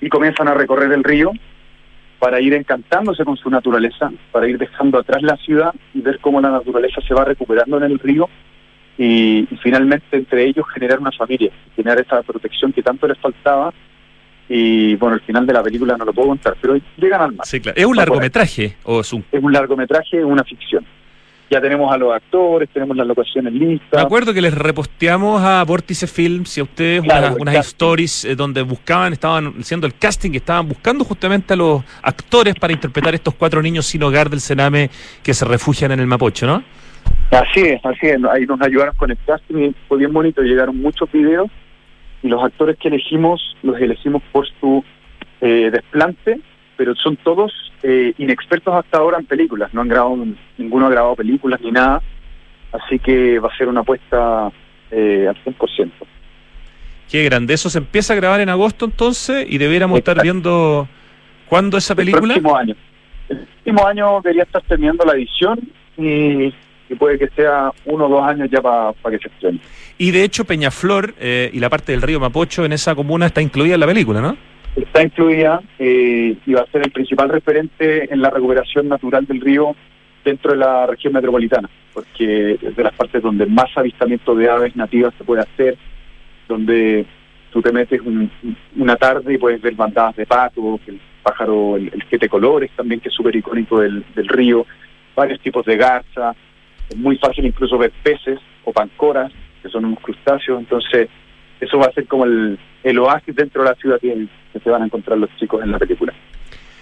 Speaker 3: y comienzan a recorrer el río para ir encantándose con su naturaleza, para ir dejando atrás la ciudad y ver cómo la naturaleza se va recuperando en el río y, y finalmente entre ellos generar una familia, generar esa protección que tanto les faltaba y bueno, el final de la película no lo puedo contar, pero llegan al mar.
Speaker 2: Sí, claro. ¿Es un largometraje o es un...?
Speaker 3: Es un largometraje, una ficción ya tenemos a los actores, tenemos las locaciones listas.
Speaker 2: Me acuerdo que les reposteamos a Vórtice Films y a ustedes claro, unas, unas stories eh, donde buscaban, estaban haciendo el casting, estaban buscando justamente a los actores para interpretar estos cuatro niños sin hogar del Sename que se refugian en el Mapocho, ¿no?
Speaker 3: Así es, así es. Ahí nos ayudaron con el casting y fue bien bonito. Llegaron muchos videos y los actores que elegimos los elegimos por su eh, desplante pero son todos eh, inexpertos hasta ahora en películas, no han grabado, ninguno ha grabado películas ni nada, así que va a ser una apuesta eh, al 100%.
Speaker 2: Qué grande, eso se empieza a grabar en agosto entonces y deberíamos Exacto. estar viendo cuándo esa película.
Speaker 3: El próximo año. El próximo año debería estar terminando la edición y, y puede que sea uno o dos años ya para pa que se estrene.
Speaker 2: Y de hecho Peñaflor eh, y la parte del río Mapocho en esa comuna está incluida en la película, ¿no?
Speaker 3: Está incluida eh, y va a ser el principal referente en la recuperación natural del río dentro de la región metropolitana, porque es de las partes donde más avistamiento de aves nativas se puede hacer, donde tú te metes un, una tarde y puedes ver bandadas de patos, el pájaro, el, el siete colores también, que es súper icónico del, del río, varios tipos de garza, es muy fácil incluso ver peces o pancoras, que son unos crustáceos, entonces eso va a ser como el, el oasis dentro de la ciudad que, que, se van a encontrar los chicos en la película.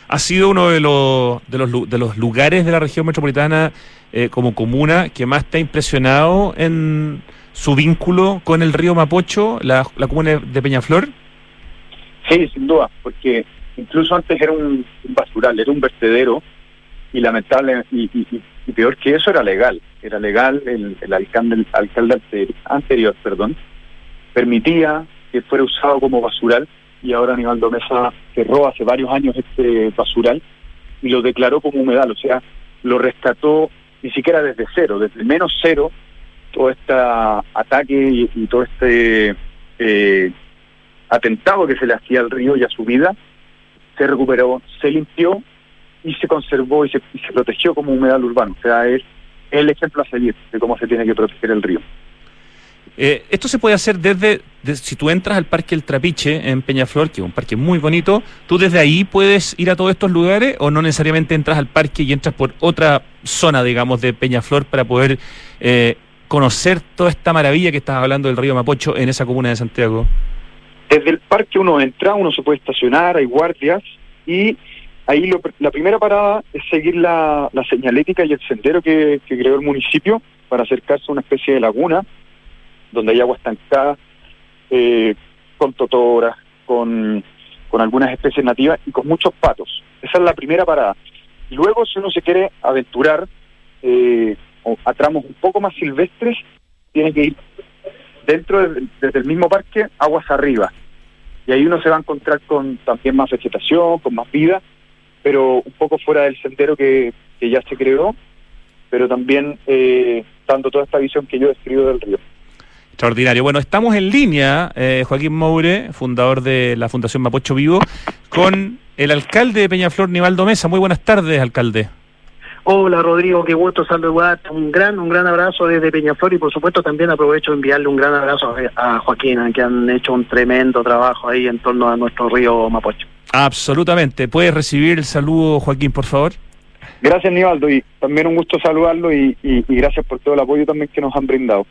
Speaker 2: Ha sido uno de los, de los, de los lugares de la región metropolitana eh, como comuna que más te ha impresionado en su vínculo con el río Mapocho, la, la comuna de Peñaflor.
Speaker 3: Sí, sin duda, porque incluso antes era un, basural, era un vertedero y lamentable y, y, y, peor que eso era legal, era legal el, el alcalde, el alcalde anterior, perdón, permitía que fuera usado como basural y ahora Aníbaldo Mesa cerró hace varios años este basural y lo declaró como humedal, o sea, lo rescató ni siquiera desde cero, desde menos cero, todo este ataque y, todo este eh, atentado que se le hacía al río y a su vida, se recuperó, se limpió y se conservó y se, y se protegió como humedal urbano. O sea, es el ejemplo a seguir de cómo se tiene que proteger el río.
Speaker 2: Eh, esto se puede hacer desde, si tú entras al Parque El Trapiche en Peñaflor, que es un parque muy bonito, ¿tú desde ahí puedes ir a todos estos lugares o no necesariamente entras al parque y entras por otra zona, digamos, de Peñaflor para poder eh, conocer toda esta maravilla que estás hablando del río Mapocho en esa comuna de Santiago?
Speaker 3: Desde el parque uno entra, uno se puede estacionar, hay guardias y ahí la primera parada es seguir la, señalética y el sendero que, creó el municipio para acercarse a una especie de laguna donde hay agua estancada, eh, con totoras, con, con algunas especies nativas y con muchos patos. Esa es la primera parada. Luego, si uno se quiere aventurar eh, a tramos un poco más silvestres, tiene que ir dentro desde el mismo parque, aguas arriba. Y ahí uno se va a encontrar con también más vegetación, con más vida, pero un poco fuera del sendero que, ya se creó, pero también eh, dando toda esta visión que yo describo del río.
Speaker 2: Extraordinario. Bueno, estamos en línea, eh, Joaquín Moure, fundador de la Fundación Mapocho Vivo, con el alcalde de Peñaflor, Nivaldo Mesa. Muy buenas tardes, alcalde.
Speaker 4: Hola Rodrigo, qué gusto saludarte. Un gran, un gran abrazo desde Peñaflor y por supuesto también aprovecho de enviarle un gran abrazo a, Joaquín, que han hecho un tremendo trabajo ahí en torno a nuestro río Mapocho.
Speaker 2: Absolutamente. ¿Puedes recibir el saludo, Joaquín, por favor?
Speaker 3: Gracias, Nivaldo, y también un gusto saludarlo y, gracias por todo el apoyo también que nos han brindado.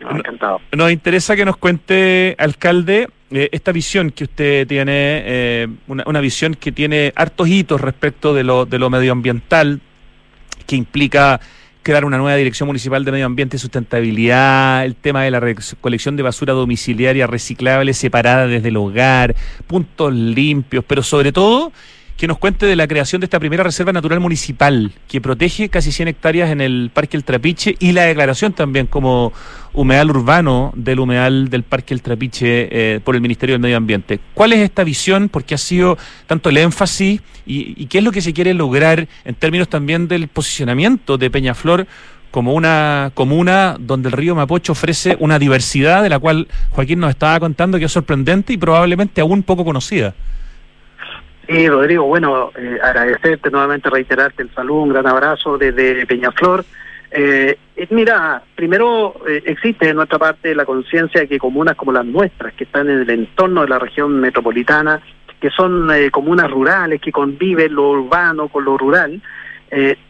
Speaker 2: Encantado. Nos interesa que nos cuente, alcalde, eh, esta visión que usted tiene, eh, una, una, visión que tiene hartos hitos respecto de lo, de lo medioambiental, que implica crear una nueva dirección municipal de medio ambiente y sustentabilidad, el tema de la recolección de basura domiciliaria reciclable separada desde el hogar, puntos limpios, pero sobre todo que nos cuente de la creación de esta primera reserva natural municipal que protege casi 100 hectáreas en el Parque El Trapiche y la declaración también como humedal urbano del humedal del Parque El Trapiche eh, por el Ministerio del Medio Ambiente. ¿Cuál es esta visión? ¿Por qué ha sido tanto el énfasis y, qué es lo que se quiere lograr en términos también del posicionamiento de Peñaflor como una comuna donde el río Mapocho ofrece una diversidad de la cual Joaquín nos estaba contando que es sorprendente y probablemente aún poco conocida?
Speaker 4: Sí, Rodrigo, bueno, eh, agradecerte nuevamente, reiterarte el saludo, un gran abrazo desde Peñaflor. Eh, mira, primero eh, existe en nuestra parte la conciencia de que comunas como las nuestras, que están en el entorno de la región metropolitana, que son eh, comunas rurales, que conviven lo urbano con lo rural,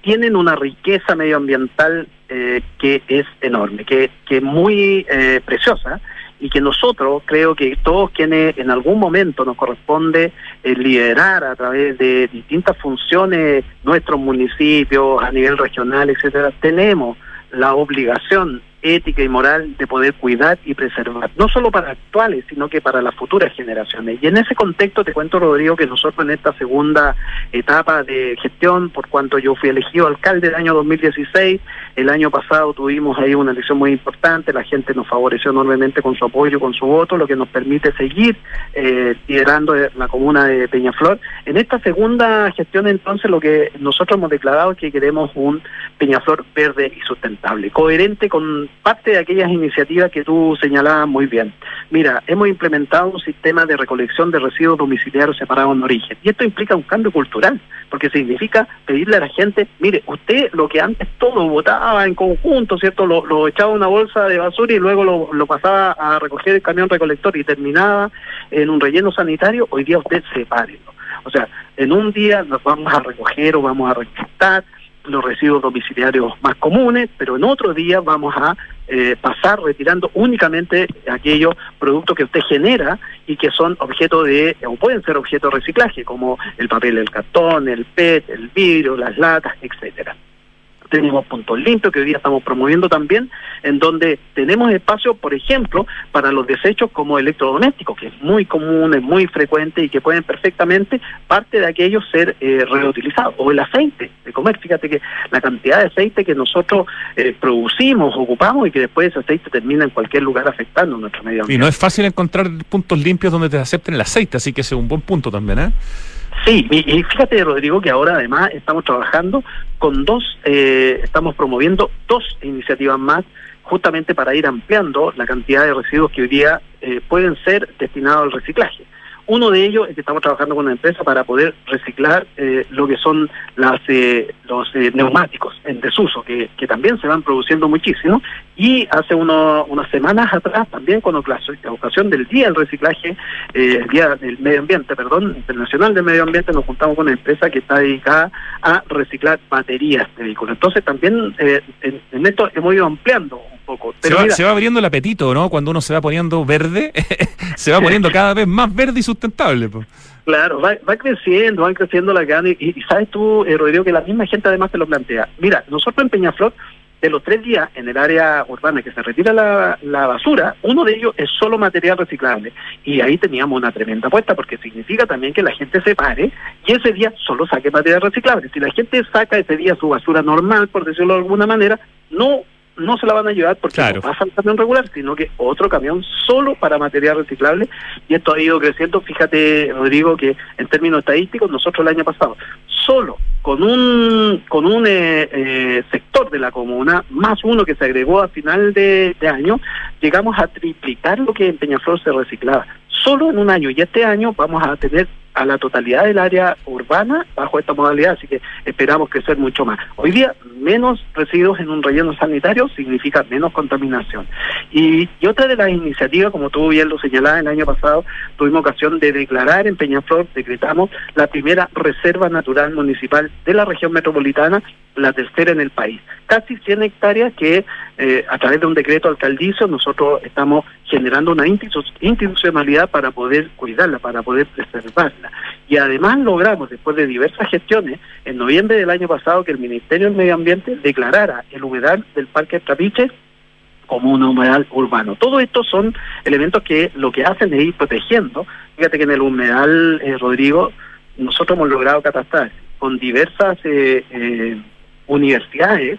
Speaker 4: tienen una riqueza medioambiental que es enorme, que, que es muy preciosa y que nosotros creo que todos quienes en algún momento nos corresponde eh, liderar a través de distintas funciones nuestros municipios a nivel regional, etcétera, tenemos la obligación ética y moral de poder cuidar y preservar, no solo para actuales, sino que para las futuras generaciones. Y en ese contexto te cuento, Rodrigo, que nosotros en esta segunda etapa de gestión, por cuanto yo fui elegido alcalde del año 2016, el año pasado tuvimos ahí una elección muy importante, la gente nos favoreció enormemente con su apoyo, con su voto, lo que nos permite seguir eh, liderando la comuna de Peñaflor. En esta segunda gestión, entonces, lo que nosotros hemos declarado es que queremos un Peñaflor verde y sustentable, coherente con parte de aquellas iniciativas que tú señalabas muy bien. Mira, hemos implementado un sistema de recolección de residuos domiciliarios separados en origen. Y esto implica un cambio cultural, porque significa pedirle a la gente, mire, usted lo que antes todo votaba en conjunto, ¿cierto? Lo, echaba una bolsa de basura y luego lo, pasaba a recoger el camión recolector y terminaba en un relleno sanitario, hoy día usted sepárelo. O sea, en un día nos vamos a recoger o vamos a recolectar los residuos domiciliarios más comunes, pero en otro día vamos a eh, pasar retirando únicamente aquellos productos que usted genera y que son objeto de, o pueden ser objeto de reciclaje, como el papel, el cartón, el PET, el vidrio, las latas, etcétera tenemos puntos limpios que hoy día estamos promoviendo también, en donde tenemos espacio, por ejemplo, para los desechos como electrodomésticos, que es muy común, es muy frecuente y que pueden perfectamente parte de aquellos ser eh, reutilizados, o el aceite de comer. Fíjate que la cantidad de aceite que nosotros eh, producimos, ocupamos y que después ese aceite termina en cualquier lugar afectando nuestro medio ambiente.
Speaker 2: Y no es fácil encontrar puntos limpios donde te acepten el aceite, así que ese es un buen punto también, ¿eh?
Speaker 4: Sí, y, fíjate, Rodrigo, que ahora además estamos trabajando con dos, eh, estamos promoviendo dos iniciativas más justamente para ir ampliando la cantidad de residuos que hoy día eh, pueden ser destinados al reciclaje. Uno de ellos es que estamos trabajando con una empresa para poder reciclar eh, lo que son las, eh, los eh, neumáticos en desuso, que, también se van produciendo muchísimo. Y hace uno, unas semanas atrás, también con ocasión del Día del Reciclaje, el Día del Medio Ambiente, perdón, Internacional del Medio Ambiente, nos juntamos con una empresa que está dedicada a reciclar baterías de vehículos. Entonces también en, en, esto hemos ido ampliando poco.
Speaker 2: se, va, se va abriendo el apetito, ¿no? Cuando uno se va poniendo verde, se va poniendo cada vez más verde y sustentable.
Speaker 4: Claro, va, va, creciendo, van creciendo las ganas. Y, sabes tú, eh, Rodrigo, que la misma gente además te lo plantea. Mira, nosotros en Peñaflor, de los tres días en el área urbana que se retira la, la basura, uno de ellos es solo material reciclable. Y ahí teníamos una tremenda apuesta, porque significa también que la gente se pare y ese día solo saque material reciclable. Si la gente saca ese día su basura normal, por decirlo de alguna manera, no no se la van a llevar porque no pasa el camión regular, sino que otro camión solo para material reciclable. Y esto ha ido creciendo. Fíjate, Rodrigo, que en términos estadísticos, nosotros el año pasado, solo con un con un eh, eh, sector de la comuna, más uno que se agregó a final de, de año, llegamos a triplicar lo que en Peñaflor se reciclaba. Solo en un año. Y este año vamos a tener a la totalidad del área urbana bajo esta modalidad, así que esperamos crecer mucho más. Hoy día, menos residuos en un relleno sanitario significa menos contaminación. Y, otra de las iniciativas, como tú bien lo señalabas, el año pasado tuvimos ocasión de declarar en Peñaflor, decretamos la primera reserva natural municipal de la región metropolitana, la tercera en el país. Casi 100 hectáreas que eh, a través de un decreto alcaldizo nosotros estamos generando una institucionalidad para poder cuidarla, para poder preservarla. Y además logramos, después de diversas gestiones, en noviembre del año pasado, que el Ministerio del Medio Ambiente declarara el humedal del Parque Trapiche como un humedal urbano. Todo esto son elementos que lo que hacen es ir protegiendo. Fíjate que en el humedal, eh, Rodrigo, nosotros hemos logrado catastrar con diversas eh, eh, universidades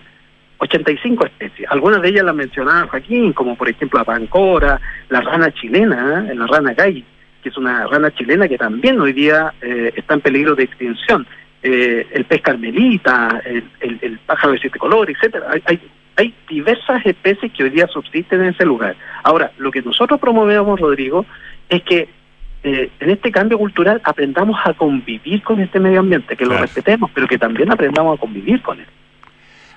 Speaker 4: 85 especies. Algunas de ellas las mencionaba Joaquín, como por ejemplo la pancora, la rana chilena, la rana gay, que es una rana chilena que también hoy día eh, está en peligro de extinción. Eh, el pez carmelita, el, el, el pájaro de siete colores, etcétera. Hay, hay, hay, diversas especies que hoy día subsisten en ese lugar. Ahora, lo que nosotros promovemos, Rodrigo, es que eh, en este cambio cultural aprendamos a convivir con este medio ambiente, que lo respetemos, pero que también aprendamos a convivir con él.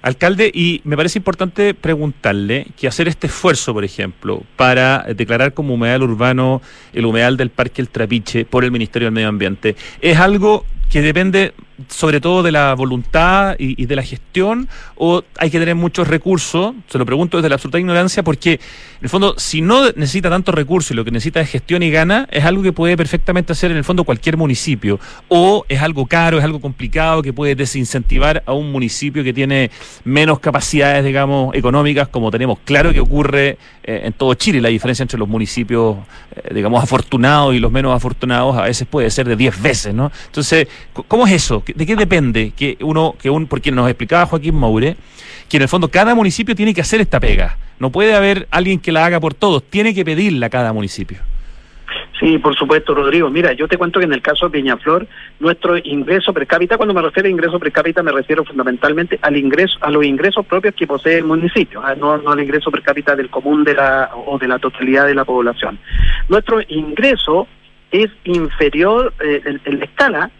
Speaker 2: Alcalde, y me parece importante preguntarle que hacer este esfuerzo, por ejemplo, para declarar como humedal urbano el humedal del Parque El Trapiche por el Ministerio del Medio Ambiente, ¿es algo que depende sobre todo de la voluntad y, de la gestión o hay que tener muchos recursos? Se lo pregunto desde la absoluta ignorancia porque, en el fondo, si no necesita tantos recursos y lo que necesita es gestión y gana, es algo que puede perfectamente hacer en el fondo cualquier municipio. O es algo caro, es algo complicado que puede desincentivar a un municipio que tiene menos capacidades, digamos, económicas, como tenemos claro que ocurre eh, en todo Chile. La diferencia entre los municipios, eh, digamos, afortunados y los menos afortunados a veces puede ser de 10 veces, ¿no? Entonces, ¿cómo es eso? ¿De qué depende que uno, que un, porque nos explicaba Joaquín Moure, que en el fondo cada municipio tiene que hacer esta pega. No puede haber alguien que la haga por todos, tiene que pedirla cada municipio.
Speaker 4: Sí, por supuesto, Rodrigo. Mira, yo te cuento que en el caso de Peñaflor, nuestro ingreso per cápita, cuando me refiero a ingreso per cápita, me refiero fundamentalmente al ingreso, a los ingresos propios que posee el municipio, ¿ah? no, no al ingreso per cápita del común de la o de la totalidad de la población. Nuestro ingreso es inferior eh, en la escala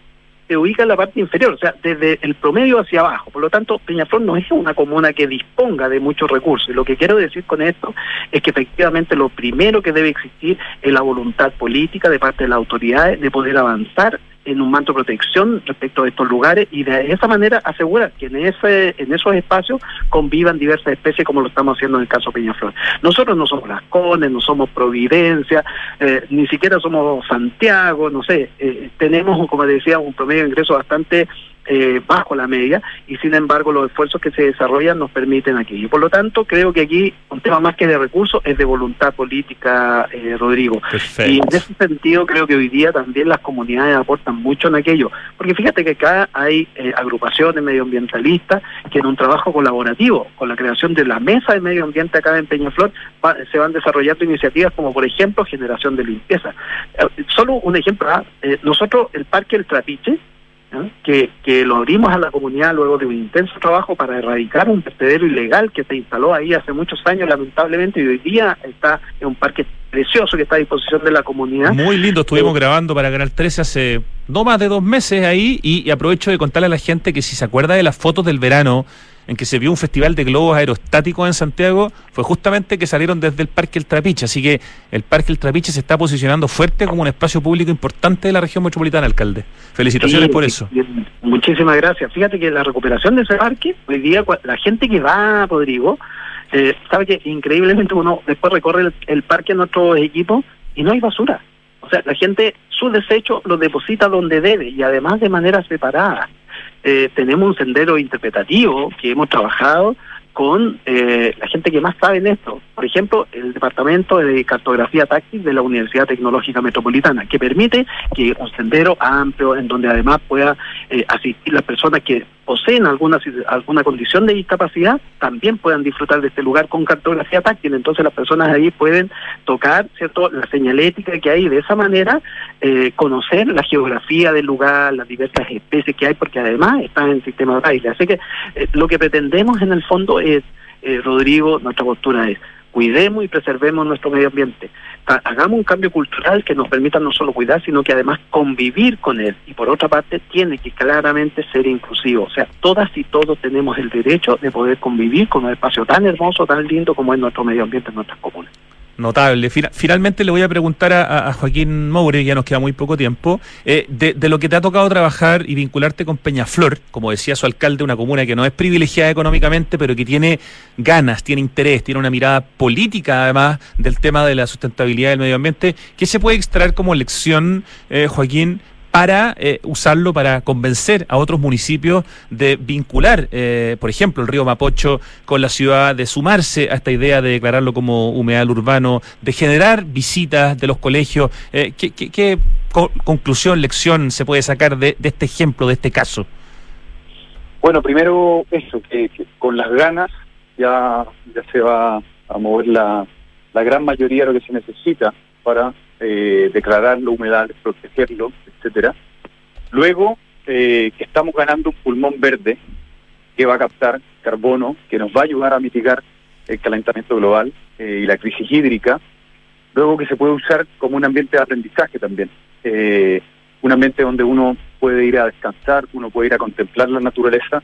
Speaker 4: se ubica en la parte inferior, o sea, desde el promedio hacia abajo. Por lo tanto, Peñaflor no es una comuna que disponga de muchos recursos. Y lo que quiero decir con esto es que efectivamente lo primero que debe existir es la voluntad política de parte de las autoridades de poder avanzar en un manto de protección respecto a estos lugares y de esa manera asegurar que en ese en esos espacios convivan diversas especies como lo estamos haciendo en el caso Peñaflor. Nosotros no somos Las Cones, no somos Providencia, eh, ni siquiera somos Santiago, no sé, eh, tenemos, como decía, un promedio de ingreso bastante eh, bajo la media y sin embargo los esfuerzos que se desarrollan nos permiten aquí. Y por lo tanto creo que aquí un tema más que de recursos es de voluntad política, eh, Rodrigo. Y en ese sentido creo que hoy día también las comunidades aportan mucho en aquello, porque fíjate que acá hay eh, agrupaciones medioambientalistas que en un trabajo colaborativo con la creación de la mesa de medio ambiente acá en Peñaflor se van desarrollando iniciativas como por ejemplo generación de limpieza. Eh, solo un ejemplo, ¿ah? nosotros el Parque El Trapiche, que, que lo abrimos a la comunidad luego de un intenso trabajo para erradicar un vertedero ilegal que se instaló ahí hace muchos años, lamentablemente, y hoy día está en un parque precioso que está a disposición de la comunidad.
Speaker 2: Muy lindo, estuvimos grabando para Canal 13 hace no más de dos meses ahí y, y aprovecho de contarle a la gente que si se acuerda de las fotos del verano en que se vio un festival de globos aerostáticos en Santiago fue justamente que salieron desde el Parque El Trapiche. Así que el Parque El Trapiche se está posicionando fuerte como un espacio público importante de la región metropolitana, alcalde. Felicitaciones por eso.
Speaker 4: Muchísimas gracias. Fíjate que la recuperación de ese parque, hoy día la gente que va a Rodrigo, eh, sabe que increíblemente uno después recorre el, el parque en nuestro equipo y no hay basura. O sea, la gente su desecho lo deposita donde debe y además de manera separada eh, tenemos un sendero interpretativo que hemos trabajado con eh, la gente que más sabe en esto. Por ejemplo, el Departamento de Cartografía Táctil de la Universidad Tecnológica Metropolitana, que permite que un sendero amplio, en donde además pueda eh, asistir las personas que poseen alguna, alguna condición de discapacidad, también puedan disfrutar de este lugar con cartografía táctil. Entonces las personas ahí pueden tocar cierto la señalética que hay de esa manera eh, conocer la geografía del lugar, las diversas especies que hay, porque además están en el sistema braille. Así que eh, lo que pretendemos en el fondo es, eh, Rodrigo, nuestra postura es cuidemos y preservemos nuestro medio ambiente. Hagamos un cambio cultural que nos permita no solo cuidar, sino que además convivir con él. Y por otra parte, tiene que claramente ser inclusivo. O sea, todas y todos tenemos el derecho de poder convivir con un espacio tan hermoso, tan lindo como es nuestro medio ambiente en nuestras comunas.
Speaker 2: Notable. Finalmente le voy a preguntar a, Joaquín Moure, ya nos queda muy poco tiempo, eh, de, lo que te ha tocado trabajar y vincularte con Peñaflor, como decía su alcalde, una comuna que no es privilegiada económicamente, pero que tiene ganas, tiene interés, tiene una mirada política además del tema de la sustentabilidad del medio ambiente. ¿Qué se puede extraer como lección, eh, Joaquín, para eh, usarlo para convencer a otros municipios de vincular, eh, por ejemplo, el río Mapocho con la ciudad, de sumarse a esta idea de declararlo como humedal urbano, de generar visitas de los colegios. Eh, ¿qué, conclusión, lección se puede sacar de, este ejemplo, de este caso?
Speaker 3: Bueno, primero eso, que, con las ganas ya, ya se va a mover la, la gran mayoría de lo que se necesita para eh, declararlo humedal, protegerlo, etcétera. Luego eh, que estamos ganando un pulmón verde que va a captar carbono, que nos va a ayudar a mitigar el calentamiento global eh, y la crisis hídrica. Luego que se puede usar como un ambiente de aprendizaje también, eh, un ambiente donde uno puede ir a descansar, uno puede ir a contemplar la naturaleza,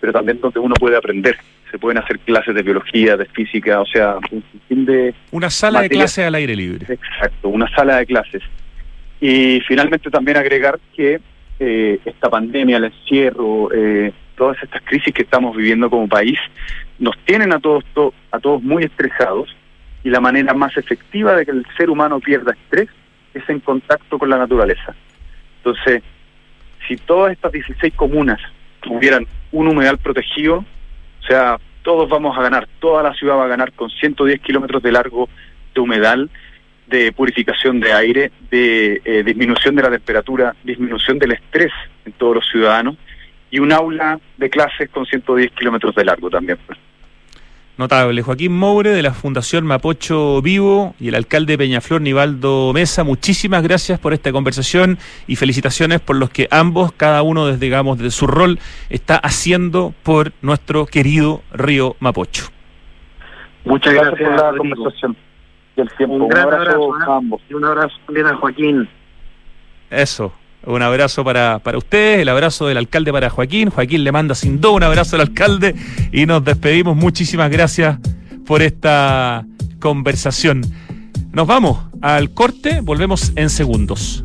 Speaker 3: pero también donde uno puede aprender se pueden hacer clases de biología, de física, o sea, un fin de...
Speaker 2: Una sala de clases al aire libre.
Speaker 3: Exacto, una sala de clases. Y finalmente también agregar que eh, esta pandemia, el encierro, eh, todas estas crisis que estamos viviendo como país, nos tienen a todos, a todos muy estresados y la manera más efectiva de que el ser humano pierda estrés es en contacto con la naturaleza. Entonces, si todas estas 16 comunas tuvieran un humedal protegido, o sea, todos vamos a ganar, toda la ciudad va a ganar con 110 kilómetros de largo de humedal, de purificación de aire, de eh, disminución de la temperatura, disminución del estrés en todos los ciudadanos y un aula de clases con 110 kilómetros de largo también. Pues.
Speaker 2: Notable. Joaquín Moure de la Fundación Mapocho Vivo y el alcalde de Peñaflor, Nivaldo Mesa, muchísimas gracias por esta conversación y felicitaciones por los que ambos, cada uno desde, digamos, desde su rol, está haciendo por nuestro querido río Mapocho.
Speaker 4: Muchas gracias, por la conversación el tiempo. Un, gran abrazo, a ambos. Y un abrazo también a Joaquín.
Speaker 2: Eso. Un abrazo para, para ustedes, el abrazo del alcalde para Joaquín. Joaquín le manda sin duda un abrazo al alcalde y nos despedimos. Muchísimas gracias por esta conversación. Nos vamos al corte, volvemos en segundos.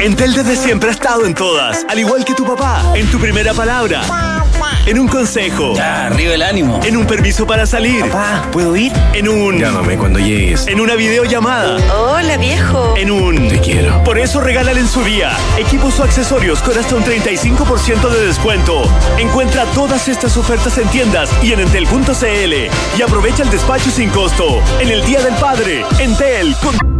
Speaker 5: Entel desde siempre ha estado en todas, al igual que tu papá, en tu primera palabra en un consejo.
Speaker 6: Ya, arriba el ánimo.
Speaker 5: En un permiso para salir.
Speaker 6: Papá, ¿puedo ir?
Speaker 5: En un.
Speaker 6: Llámame cuando llegues.
Speaker 5: En una videollamada.
Speaker 7: Hola, viejo.
Speaker 5: En un.
Speaker 6: Te quiero.
Speaker 5: Por eso regálale en su día equipos o accesorios con hasta un 35% de descuento. Encuentra todas estas ofertas en tiendas y en entel.cl y aprovecha el despacho sin costo. En el Día del Padre, Entel con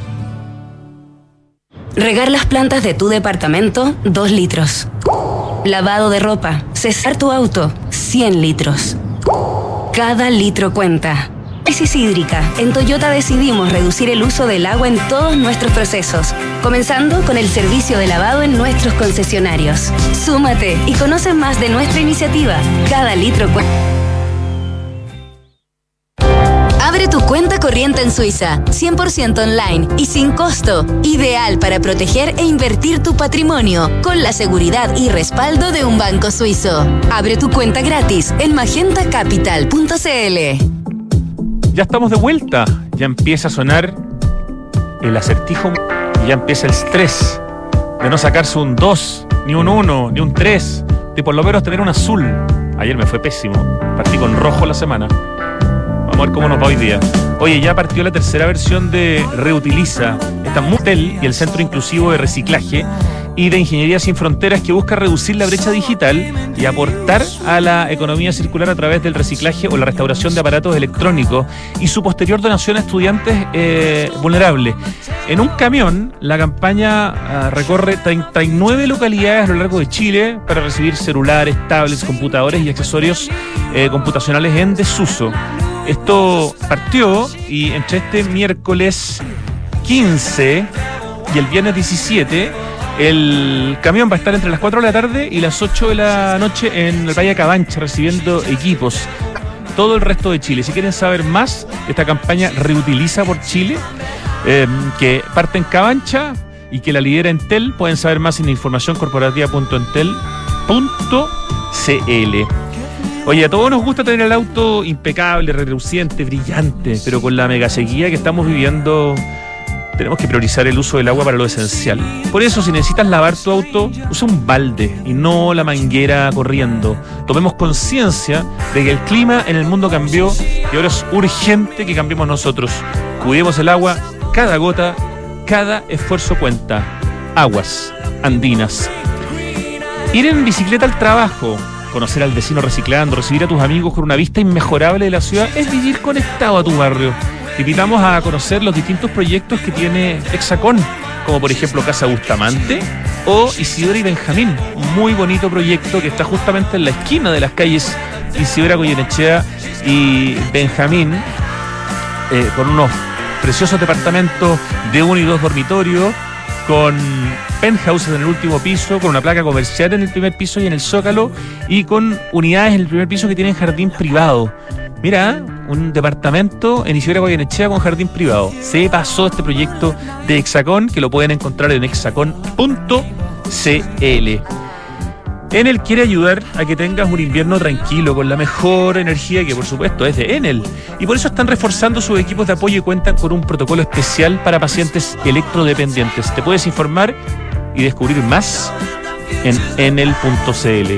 Speaker 7: Regar las plantas de tu departamento, 2 litros. Lavado de ropa, cesar tu auto, 100 litros. Cada litro cuenta. Crisis hídrica. En Toyota decidimos reducir el uso del agua en todos nuestros procesos, comenzando con el servicio de lavado en nuestros concesionarios. Súmate y conoce más de nuestra iniciativa. Cada litro cuenta. Abre tu cuenta corriente en Suiza, 100% online y sin costo. Ideal para proteger e invertir tu patrimonio con la seguridad y respaldo de un banco suizo. Abre tu cuenta gratis en magentacapital.cl.
Speaker 2: Ya estamos de vuelta. Ya empieza a sonar el acertijo y ya empieza el estrés de no sacarse un 2, ni un 1, ni un 3, de por lo menos tener un azul. Ayer me fue pésimo. Partí con rojo la semana. Vamos cómo nos va hoy día. Oye, ya partió la tercera versión de Reutiliza. Está Mutel y el Centro Inclusivo de Reciclaje y de Ingeniería Sin Fronteras que busca reducir la brecha digital y aportar a la economía circular a través del reciclaje o la restauración de aparatos electrónicos y su posterior donación a estudiantes eh, vulnerables. En un camión, la campaña ah, recorre 39 localidades a lo largo de Chile para recibir celulares, tablets, computadores y accesorios eh, computacionales en desuso. Esto partió y entre este miércoles 15 y el viernes 17, el camión va a estar entre las 4 de la tarde y las 8 de la noche en el Valle Cabancha recibiendo equipos. Todo el resto de Chile. Si quieren saber más esta campaña Reutiliza por Chile, eh, que parte en Cabancha y que la lidera Entel, pueden saber más en informacioncorporativa.entel.cl. Oye, a todos nos gusta tener el auto impecable, reluciente, brillante, pero con la mega sequía que estamos viviendo, tenemos que priorizar el uso del agua para lo esencial. Por eso, si necesitas lavar tu auto, usa un balde y no la manguera corriendo. Tomemos conciencia de que el clima en el mundo cambió y ahora es urgente que cambiemos nosotros. Cuidemos el agua, cada gota, cada esfuerzo cuenta. Aguas andinas. Ir en bicicleta al trabajo, conocer al vecino reciclando, recibir a tus amigos con una vista inmejorable de la ciudad, es vivir conectado a tu barrio. Te invitamos a conocer los distintos proyectos que tiene Hexacón, como por ejemplo Casa Bustamante o Isidora y Benjamín, muy bonito proyecto que está justamente en la esquina de las calles Isidora Goyenechea y Benjamín, eh, con unos preciosos departamentos de uno y dos dormitorios, con penthouses en el último piso, con una placa comercial en el primer piso y en el zócalo, y con unidades en el primer piso que tienen jardín privado. Mira, un departamento en Isidora Goyenechea con jardín privado. Se pasó este proyecto de Hexacón, que lo pueden encontrar en hexacón.cl. Enel quiere ayudar a que tengas un invierno tranquilo, con la mejor energía que por supuesto es de Enel. Y por eso están reforzando sus equipos de apoyo y cuentan con un protocolo especial para pacientes electrodependientes. Te puedes informar y descubrir más en enel.cl.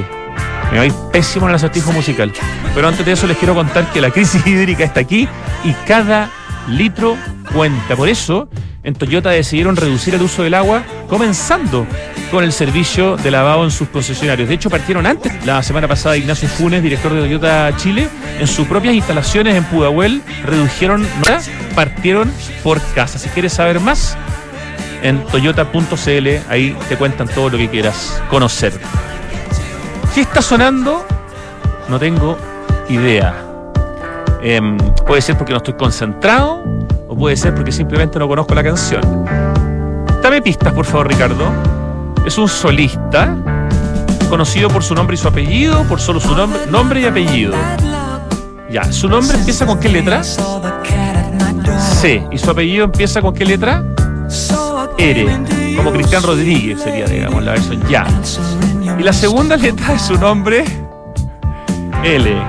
Speaker 2: Me va a ir pésimo en el acertijo musical. Pero antes de eso les quiero contar que la crisis hídrica está aquí y cada litro cuenta. Por eso, en Toyota decidieron reducir el uso del agua comenzando con el servicio de lavado en sus concesionarios. De hecho, partieron antes. La semana pasada, Ignacio Funes, director de Toyota Chile, en sus propias instalaciones en Pudahuel, redujeron, partieron por casa. Si quieres saber más, en toyota.cl, ahí te cuentan todo lo que quieras conocer. ¿Qué está sonando? No tengo idea. Em, puede ser porque no estoy concentrado o puede ser porque simplemente no conozco la canción. Dame pistas, por favor, Ricardo. Es un solista conocido por su nombre y su apellido, por solo su nombre, nombre y apellido. Ya, ¿su nombre empieza con qué letra? C. ¿Y su apellido empieza con qué letra? R. Como Cristian Rodríguez sería, digamos, la versión ya. Y la segunda letra de su nombre, L.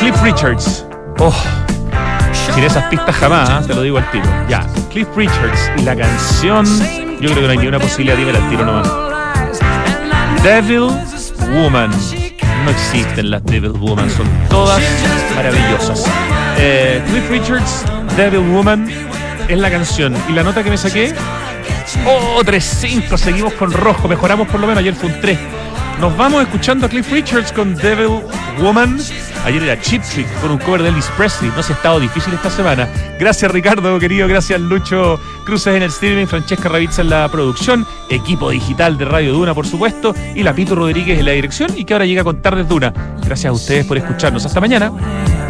Speaker 2: Cliff Richards. Oh, sin esas pistas jamás, te lo digo al tiro. Ya, Cliff Richards y la canción, yo creo que no hay ni una posibilidad, de al tiro nomás. Devil Woman. No existen las Devil Woman, son todas maravillosas. Eh, Cliff Richards, Devil Woman, es la canción. Y la nota que me saqué, oh, 3-5, seguimos con rojo, mejoramos por lo menos, ayer fue un 3. Nos vamos escuchando a Cliff Richards con Devil Woman. Ayer era Chip Trick con un cover de Elvis Presley. No se ha estado difícil esta semana. Gracias Ricardo, querido. Gracias Lucho Cruces en el streaming. Francesca Ravizza en la producción. Equipo digital de Radio Duna, por supuesto. Y Lapito Rodríguez en la dirección. Y que ahora llega con Tardes Duna. Gracias a ustedes por escucharnos. Hasta mañana.